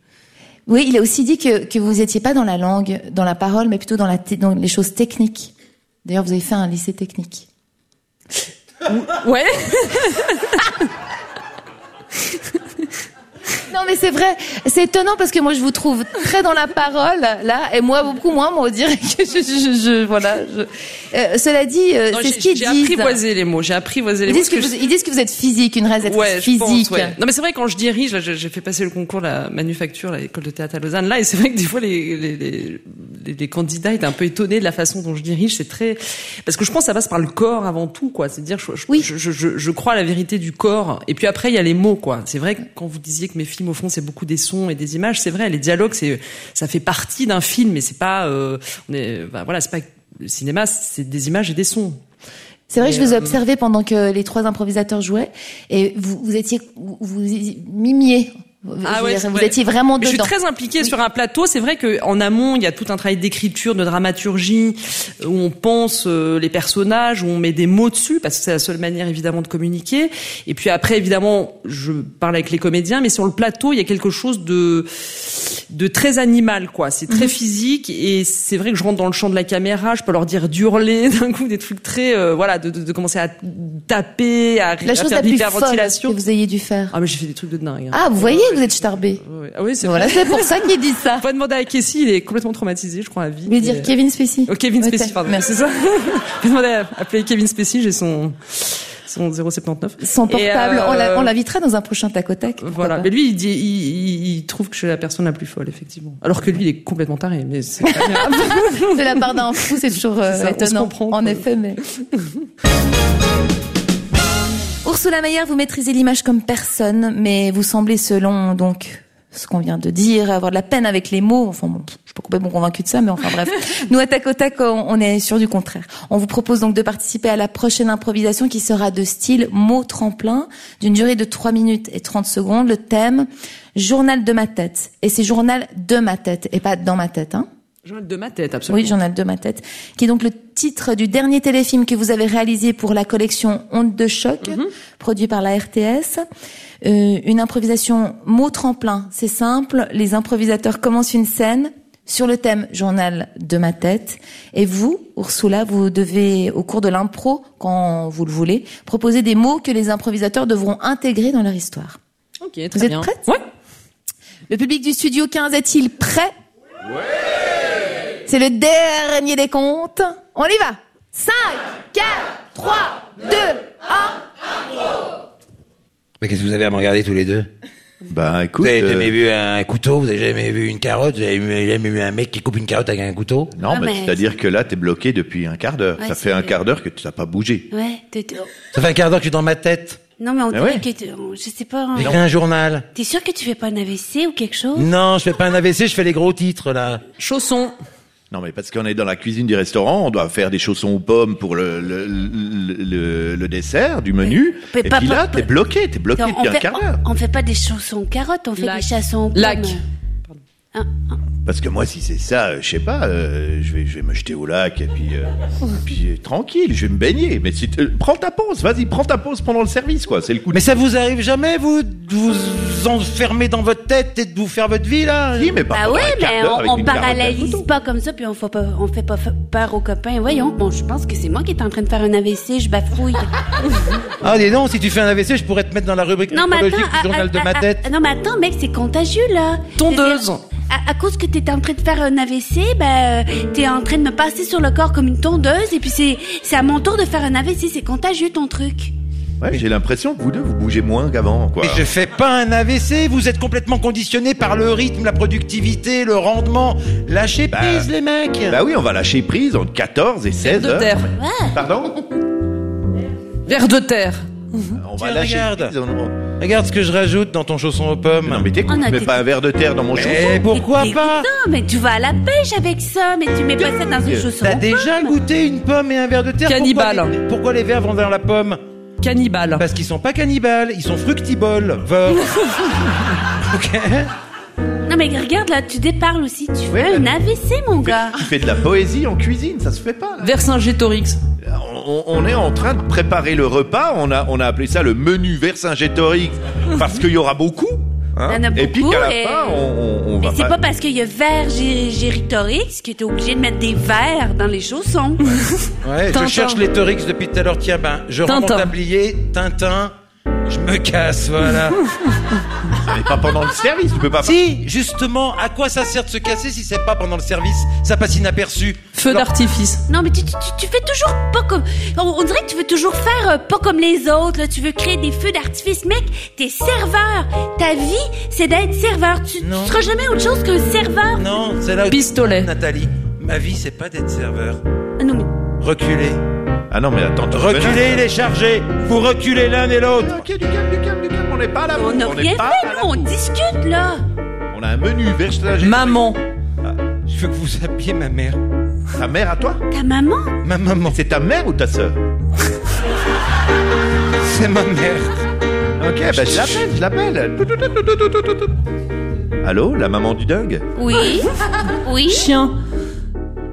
Oui, il a aussi dit que, que vous étiez pas dans la langue, dans la parole, mais plutôt dans, la dans les choses techniques. D'ailleurs, vous avez fait un lycée technique. Ouais. Non, mais c'est vrai. C'est étonnant parce que moi, je vous trouve très dans la parole, là, et moi, beaucoup moins. Moi, on dirait que je, je, je- je- voilà. je- Euh, cela dit, euh, c'est j'ai- ce qu'ils J'ai disent. apprivoisé les mots, j'ai apprivoisé les Ils mots. disent, que vous, ils disent que vous êtes physique, une réalisatrice Ouais, physique. pense, ouais. Non, mais c'est vrai quand je dirige, là, j'ai j'ai fait passer le concours la manufacture, l'école de théâtre à Lausanne, là, et c'est vrai que des fois les, les, les, les- les candidats étaient un peu étonnés de la façon dont je dirige. C'est très parce que je pense que ça passe par le corps avant tout, quoi. C'est à dire, je, je, je, je, je crois à la vérité du corps, et puis après il y a les mots, quoi. C'est vrai que quand vous disiez que mes films au fond c'est beaucoup des sons et des images, c'est vrai, les dialogues, c'est ça fait partie d'un film, mais c'est pas, euh, on est, bah, voilà, c'est pas le cinéma, c'est des images et des sons. C'est vrai que je Et, vous ai euh, observé pendant que les trois improvisateurs jouaient, et vous, vous étiez, vous mimiez. Ah ouais, dire, vous étiez vraiment Mais dedans. Je suis très impliquée sur un plateau. C'est vrai que en amont, il y a tout un travail d'écriture, de dramaturgie, où on pense euh, les personnages, où on met des mots dessus, parce que c'est la seule manière évidemment de communiquer. Et puis après, évidemment, je parle avec les comédiens, mais sur le plateau, il y a quelque chose de de très animal, quoi. C'est très Mhm. physique, et c'est vrai que je rentre dans le champ de la caméra. Je peux leur dire d'hurler d'un coup, des trucs très, euh, voilà, de, de, de commencer à taper, à, La à chose faire la de plus folle l'hyperventilation. que vous ayez dû faire. Ah mais j'ai fait des trucs de dingue. hein. Ah, vous voyez, vous êtes starbé. Ah oui, c'est Voilà, vrai. c'est pour ça qu'il dit ça. Faut demander à Kessie, il est complètement traumatisé, je crois, à vie. Lui dire Kevin Spacey. Oh, Kevin Spacey, pardon. Merci. C'est ça. Faut demander à appeler Kevin Spacey, j'ai son, son 079. Son portable, euh, on l'invitera dans un prochain tac au tac. Voilà. Mais lui, il, dit, il, il, il trouve que je suis la personne la plus folle, effectivement. Alors que lui, il est complètement taré, mais c'est de la part d'un fou, c'est toujours euh, ça, on se étonnant. comprend, en quoi. effet, mais. Ursula Mayer, vous maîtrisez l'image comme personne, mais vous semblez, selon donc ce qu'on vient de dire, avoir de la peine avec les mots. Enfin bon, je suis pas complètement convaincue de ça, mais enfin bref. Nous, à Tac au Tac, on est sûr du contraire. On vous propose donc de participer à la prochaine improvisation qui sera de style mot tremplin, d'une durée de 3 minutes et 30 secondes. Le thème, journal de ma tête. Et c'est journal de ma tête, et pas dans ma tête, hein. Journal de ma tête, absolument. Oui, Journal de ma tête, qui est donc le titre du dernier téléfilm que vous avez réalisé pour la collection Onde de choc, produit par la RTS. Euh, une improvisation mot tremplin, c'est simple. Les improvisateurs commencent une scène sur le thème Journal de ma tête, et vous, Ursula, vous devez, au cours de l'impro, quand vous le voulez, proposer des mots que les improvisateurs devront intégrer dans leur histoire. Ok, très Vous êtes bien. prête Ouais. Le public du studio 15 est-il prêt? C'est le dernier des comptes. On y va 5, 4, 3, 2, 1. Mais qu'est-ce que vous avez à me regarder tous les deux Bah écoute. Vous avez euh, jamais vu un couteau Vous avez jamais vu une carotte Vous avez jamais vu un mec qui coupe une carotte avec un couteau Non, Ah, mais mais- c'est-à-dire que là, t'es bloqué depuis un quart d'heure. Ouais, ça c'est fait un quart d'heure que tu n'as pas bougé. Ouais, t'es- t'es- Ça fait un quart d'heure que je suis dans ma tête. Non, mais on Ah dirait ouais. que tu- je sais pas. hein. J'écris un journal. T'es sûr que tu fais pas un AVC ou quelque chose? Non, je fais pas un AVC, je fais les gros titres là. Chausson. Non, mais parce qu'on est dans la cuisine du restaurant, on doit faire des chaussons aux pommes pour le, le, le, le- le dessert du menu. Mais et pas- puis là, t'es bloqué, t'es bloqué Non, depuis on, un fait, quart d'heure. on, on fait pas des chaussons carottes, on fait Lac. des chassons aux Lac. Pommes. Ah, Parce que moi, si c'est ça, euh, je sais pas, euh, je vais, je vais me jeter au lac et puis, euh, et puis euh, tranquille, je vais me baigner. Mais si euh, prends ta pause, vas-y, prends ta pause pendant le service, quoi. C'est le coup. de- Mais ça vous arrive jamais, vous, de vous enfermer dans votre tête et de vous faire votre vie, là? Si, mais pas Bah oui, quart mais on, on photos. pas comme ça, puis on fait pas, on fait pas peur aux copains. Voyons, bon, je pense que c'est moi qui est en train de faire un AVC, je bafouille. Ah, dis donc, si tu fais un AVC, je pourrais te mettre dans la rubrique non, mais attends, nécrologique du ah, journal de ah, ma ah, tête. ah, non, mais attends, mec, c'est contagieux, là. Tondeuse. À, à cause que t'es en train de faire un AVC, ben, euh, t'es en train de me passer sur le corps comme une tondeuse, et puis c'est, c'est à mon tour de faire un AVC, c'est contagieux, ton truc. Ouais, j'ai l'impression que vous deux, vous bougez moins qu'avant, quoi. Mais je fais pas un AVC, vous êtes complètement conditionné par le rythme, la productivité, le rendement. Lâchez Bah, prise, les mecs Bah oui, on va lâcher prise entre 14 et 16 de heures. terre. Pardon? Vers de terre. On va Tiens, lâcher regarde. prise. on- on- Regarde ce que je rajoute dans ton chausson aux pommes. Non, mais t'écoutes, On a tu mets pas un verre de terre dans mon chausson. Eh, pourquoi Mais pas Non, mais tu vas à la pêche avec ça, mais tu mets pas ça dans une chausson. T'as déjà goûté une pomme et un verre de terre? Cannibale. Pourquoi les, pourquoi les verres vont dans la pomme? Cannibale. Parce qu'ils sont pas cannibales, ils sont fructiboles. Ok Non, mais regarde, là, tu déparles aussi, tu fais un mais- AVC, mon gars. Tu fais de la poésie en cuisine, ça se fait pas. Là. Vercingétorix. On, on est en train de préparer le repas. On a, on a appelé ça le menu Vercingétorix parce qu'il y aura beaucoup. hein. Il y en a et puis beaucoup, qu'à la et- fin, on, on, on Mais va c'est pas. pas parce qu'il y a Vergéritorix que t'es obligé de mettre des verres dans les chaussons. Ouais, je cherche les Torix depuis tout à l'heure. Tiens, ben, je rends mon tablier, Tintin, je me casse, voilà. Mais pas pendant le service. Tu peux pas. si, justement, à quoi ça sert de se casser si c'est pas pendant le service? Ça passe inaperçu. Feu Alors, d'artifice. Non, mais tu, tu, tu- tu fais toujours pas comme... On, on dirait que tu veux toujours faire euh, pas comme les autres. Là. Tu veux créer des feux d'artifice. Mec, t'es serveur. Ta vie, c'est d'être serveur. Tu, tu Non. seras jamais autre chose qu'un serveur. Non, c'est là où Pistolet. Nathalie. Ma vie, c'est pas d'être serveur. Ah non, mais... Reculez. Ah non, mais attends. tu Reculez, il est chargé. Vous reculez l'un et l'autre. Ok, du calme, du calme, du calme. On n'est pas là. On n'a rien pas fait, nous. On discute, là. On a un menu Vercingétorix. Maman. Je veux que vous appeliez ma mère. Ta mère à toi Ta maman Ma maman. C'est ta mère ou ta sœur C'est ma mère. Ok, bah je l'appelle, je l'appelle. Allô, la maman du dingue Oui. Oui. Chien.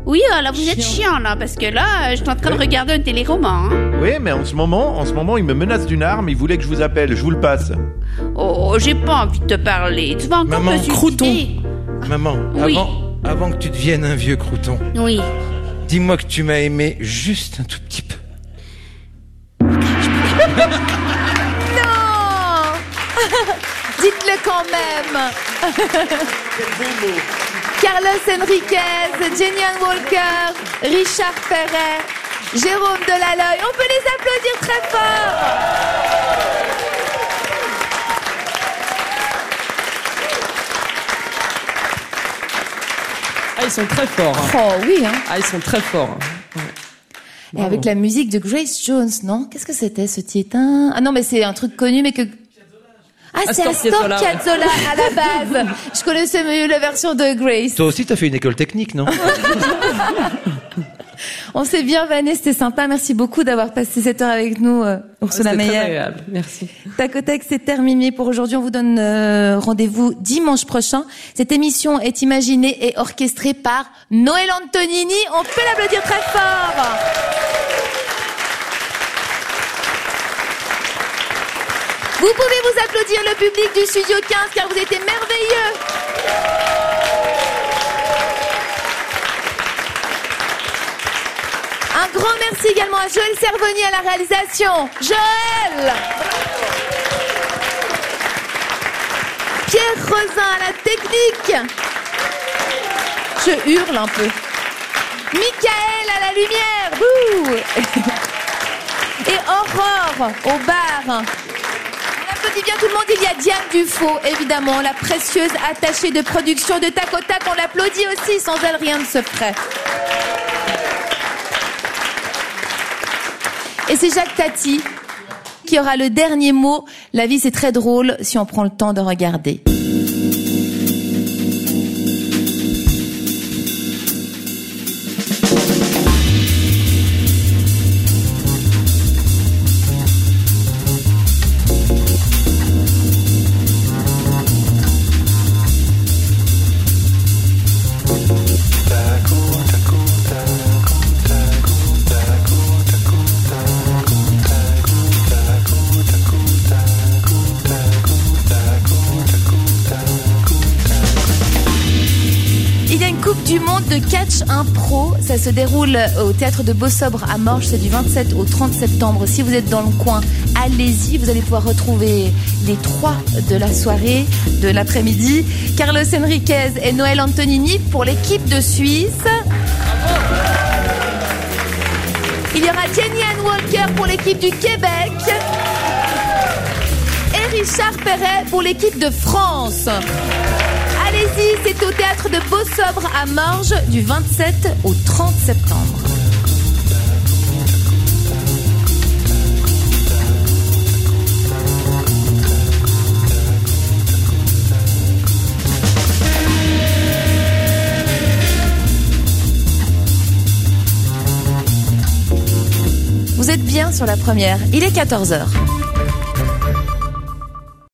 Oui, alors vous êtes chiant, là, parce que là, euh, je suis en train de regarder un téléroman. hein. Oui, mais en ce moment, en ce moment, il me menace d'une arme. Il voulait que je vous appelle. Je vous le passe. Oh, j'ai pas envie de te parler. Tu vas encore Maman, me suicider. Maman, Oui. avant, avant que tu deviennes un vieux crouton, Oui. dis-moi que tu m'as aimé juste un tout petit peu. Non Dites-le quand même Carlos Enriquez, Jenny Walker, Richard Perret, Jérôme Delaloy. On peut les applaudir très fort Ah, ils sont très forts. hein. Oh oui, hein Ah, ils sont très forts. Et avec la musique de Grace Jones, non? Qu'est-ce que c'était ce titre Ah non, mais c'est un truc connu, mais que... Ah, c'est Astor Astor Piazzolla, à la base. Je connaissais mieux la version de Grace. Toi aussi, t'as fait une école technique, non On s'est bien vanné, c'était sympa. Merci beaucoup d'avoir passé cette heure avec nous, euh, Ursula très Meyer. agréable. Merci. Tacotec, c'est terminé pour aujourd'hui. On vous donne euh, rendez-vous dimanche prochain. Cette émission est imaginée et orchestrée par Noël Antonini. On peut l'applaudir très fort. Vous pouvez vous applaudir le public du Studio 15 car vous étiez merveilleux. Un grand merci également à Joël Servoni à la réalisation. Joël Pierre Rosin à la technique. Je hurle un peu. Michael à la lumière. Et Aurore au bar. Applaudit bien tout le monde. Il y a Diane Dufaux, évidemment, la précieuse attachée de production de Tac au Tac. On l'applaudit aussi. Sans elle, rien ne se ferait. Et c'est Jacques Tati qui aura le dernier mot. La vie, c'est très drôle si on prend le temps de regarder. Ça se déroule au théâtre de Beau-Sobre à Morges, c'est du 27 au 30 septembre. Si vous êtes dans le coin, allez-y, vous allez pouvoir retrouver les trois de la soirée, de l'après-midi. Carlos Enriquez et Noël Antonini pour l'équipe de Suisse. Il y aura Jenny Ann Walker pour l'équipe du Québec. Et Richard Perret pour l'équipe de France. C'est au théâtre de Beau-Sobre à Morges du 27 au 30 septembre. Vous êtes bien sur la première. Il est 14h.